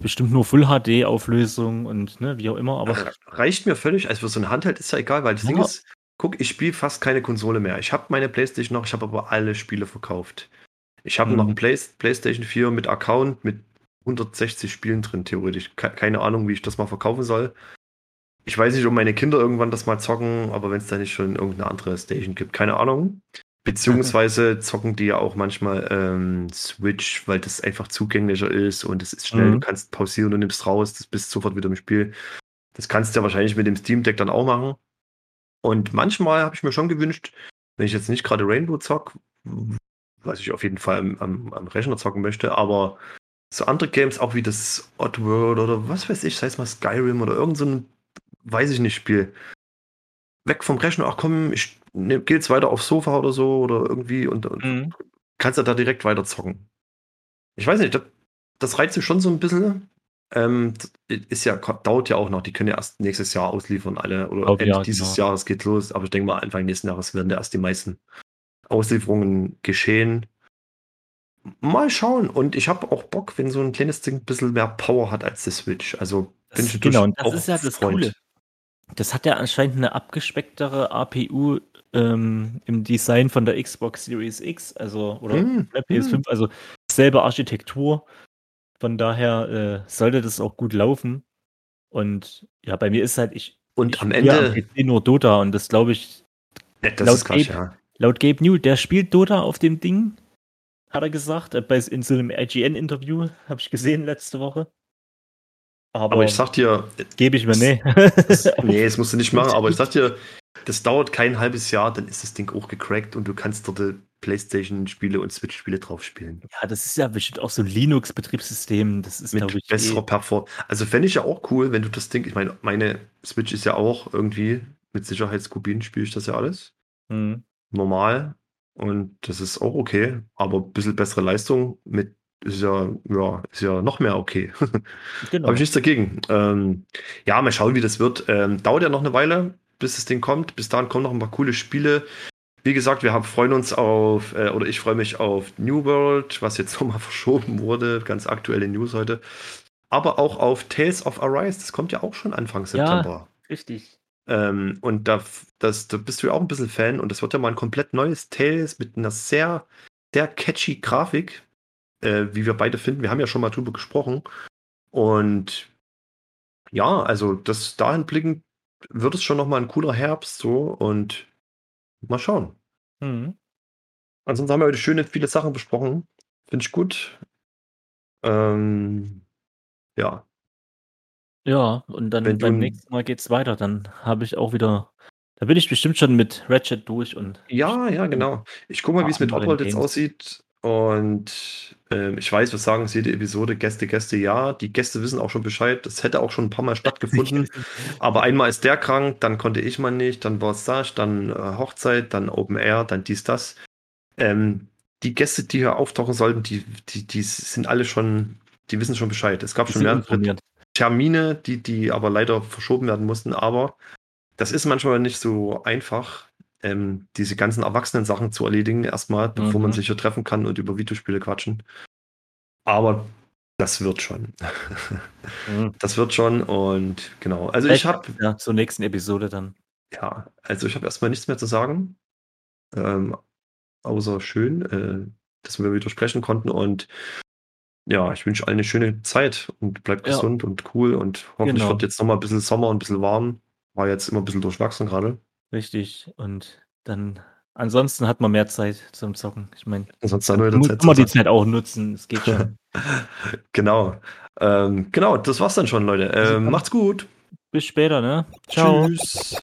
bestimmt nur Full HD-Auflösung und ne, wie auch immer, aber reicht mir völlig. Also für so ein Handheld ist ja egal, weil das Ja. Ding ist, guck, ich spiele fast keine Konsole mehr. Ich habe meine Playstation noch, ich habe aber alle Spiele verkauft. Ich habe Mhm. noch ein Play Playstation 4 mit Account mit 160 Spielen drin, theoretisch. Ke keine Ahnung, wie ich das mal verkaufen soll. Ich weiß nicht, ob meine Kinder irgendwann das mal zocken, aber wenn es da nicht schon irgendeine andere Station gibt, keine Ahnung. Beziehungsweise zocken die ja auch manchmal ähm, Switch, weil das einfach zugänglicher ist und es ist schnell, Mhm. du kannst pausieren und nimmst raus, das bist sofort wieder im Spiel. Das kannst du ja wahrscheinlich mit dem Steam Deck dann auch machen. Und manchmal habe ich mir schon gewünscht, wenn ich jetzt nicht gerade Rainbow zock, was ich auf jeden Fall am, am, am Rechner zocken möchte, aber so andere Games, auch wie das Oddworld oder was weiß ich, sei es mal Skyrim oder irgend so ein, weiß ich nicht, Spiel. Weg vom Rechner, ach komm, ich ne, geh jetzt weiter aufs Sofa oder so oder irgendwie und, und Mhm. kannst du da direkt weiter zocken. Ich weiß nicht, das, das reizt mich schon so ein bisschen. Ähm, ist ja, dauert ja auch noch, die können ja erst nächstes Jahr ausliefern, alle, oder Glaub, Ende ja, dieses genau. Jahres geht los, aber ich denke mal, Anfang nächsten Jahres werden da erst die meisten Auslieferungen geschehen. Mal schauen. Und ich habe auch Bock, wenn so ein kleines Ding ein bisschen mehr Power hat als die Switch. Also bin Das, ich genau, und das ist ja das Freund. Coole. Das hat ja anscheinend eine abgespecktere APU ähm, im Design von der Xbox Series X, also oder Hm, der PS5, also selbe Architektur. Von daher äh, sollte das auch gut laufen. Und ja, bei mir ist halt, ich, Und ich am spiele am Ende, PC nur Dota und das glaube ich, Ja, das laut ist Quatsch, Gabe- ja. laut Gabe New, der spielt Dota auf dem Ding, hat er gesagt, äh, bei, in so einem IGN-Interview, habe ich gesehen letzte Woche. Aber, Aber ich sag dir, gebe ich mir, nee. das, nee, das musst du nicht machen, aber ich sag dir, das dauert kein halbes Jahr, dann ist das Ding auch gecrackt und du kannst dort die Playstation-Spiele und Switch-Spiele drauf spielen. Ja, das ist ja bestimmt auch so ein Linux-Betriebssystem. Das ist, glaube ich, besserer eh, Performance. Also fände ich ja auch cool, wenn du das Ding, ich meine, meine Switch ist ja auch irgendwie mit Sicherheitskopien spiele ich das ja alles. hm. normal und das ist auch okay, aber ein bisschen bessere Leistung mit ist ja, ja, ist ja noch mehr okay. Genau. Habe ich nichts dagegen. Ähm, ja, mal schauen, wie das wird. Ähm, dauert ja noch eine Weile, bis das Ding kommt. Bis dahin kommen noch ein paar coole Spiele. Wie gesagt, wir haben, freuen uns auf, äh, oder ich freue mich auf New World, was jetzt nochmal verschoben wurde. Ganz aktuelle News heute. Aber auch auf Tales of Arise. Das kommt ja auch schon Anfang Ja. September. Richtig. Ähm, und da, das, da bist du ja auch ein bisschen Fan und das wird ja mal ein komplett neues Tales mit einer sehr, sehr catchy Grafik, äh, wie wir beide finden. Wir haben ja schon mal drüber gesprochen. Und ja, also das dahin blickend wird es schon nochmal ein cooler Herbst so und mal schauen. Mhm. Ansonsten haben wir heute schöne, viele Sachen besprochen. Finde ich gut. Ähm, ja, Ja, und dann Wenn beim nächsten Mal geht's weiter. Dann habe ich auch wieder. Da bin ich bestimmt schon mit Ratchet durch und ja, ja, genau. Ich gucke mal, wie es mit Oddworld jetzt aussieht. Und ähm, ich weiß, wir sagen es jede Episode, Gäste, Gäste, ja. Die Gäste wissen auch schon Bescheid. Das hätte auch schon ein paar Mal stattgefunden. Aber einmal ist der krank, dann konnte ich mal nicht, dann war Stage, dann äh, Hochzeit, dann Open Air, dann dies, das. Ähm, die Gäste, die hier auftauchen sollten, die, die, die sind alle schon, die wissen schon Bescheid. Es gab Die schon mehrere. Termine, die, die aber leider verschoben werden mussten. Aber das ist manchmal nicht so einfach, ähm, diese ganzen erwachsenen Sachen zu erledigen, erstmal, bevor man Mhm. sich hier treffen kann und über Videospiele quatschen. Aber das wird schon. Mhm. Das wird schon und genau. Also ich habe ja, zur nächsten Episode dann. Ja, also ich habe erstmal nichts mehr zu sagen. Ähm, außer schön, äh, dass wir wieder sprechen konnten. Und ja, ich wünsche allen eine schöne Zeit und bleibt Ja. gesund und cool. Und hoffentlich Genau. wird jetzt nochmal ein bisschen Sommer und ein bisschen warm. War jetzt immer ein bisschen durchwachsen gerade. Richtig. Und dann ansonsten hat man mehr Zeit zum Zocken. Ich meine, Ansonsten wieder muss Zeit man die Zeit auch nutzen. Es geht schon. Genau. Ähm, genau, das war's dann schon, Leute. Ähm, macht's gut. Bis später, ne? Ciao. Tschüss.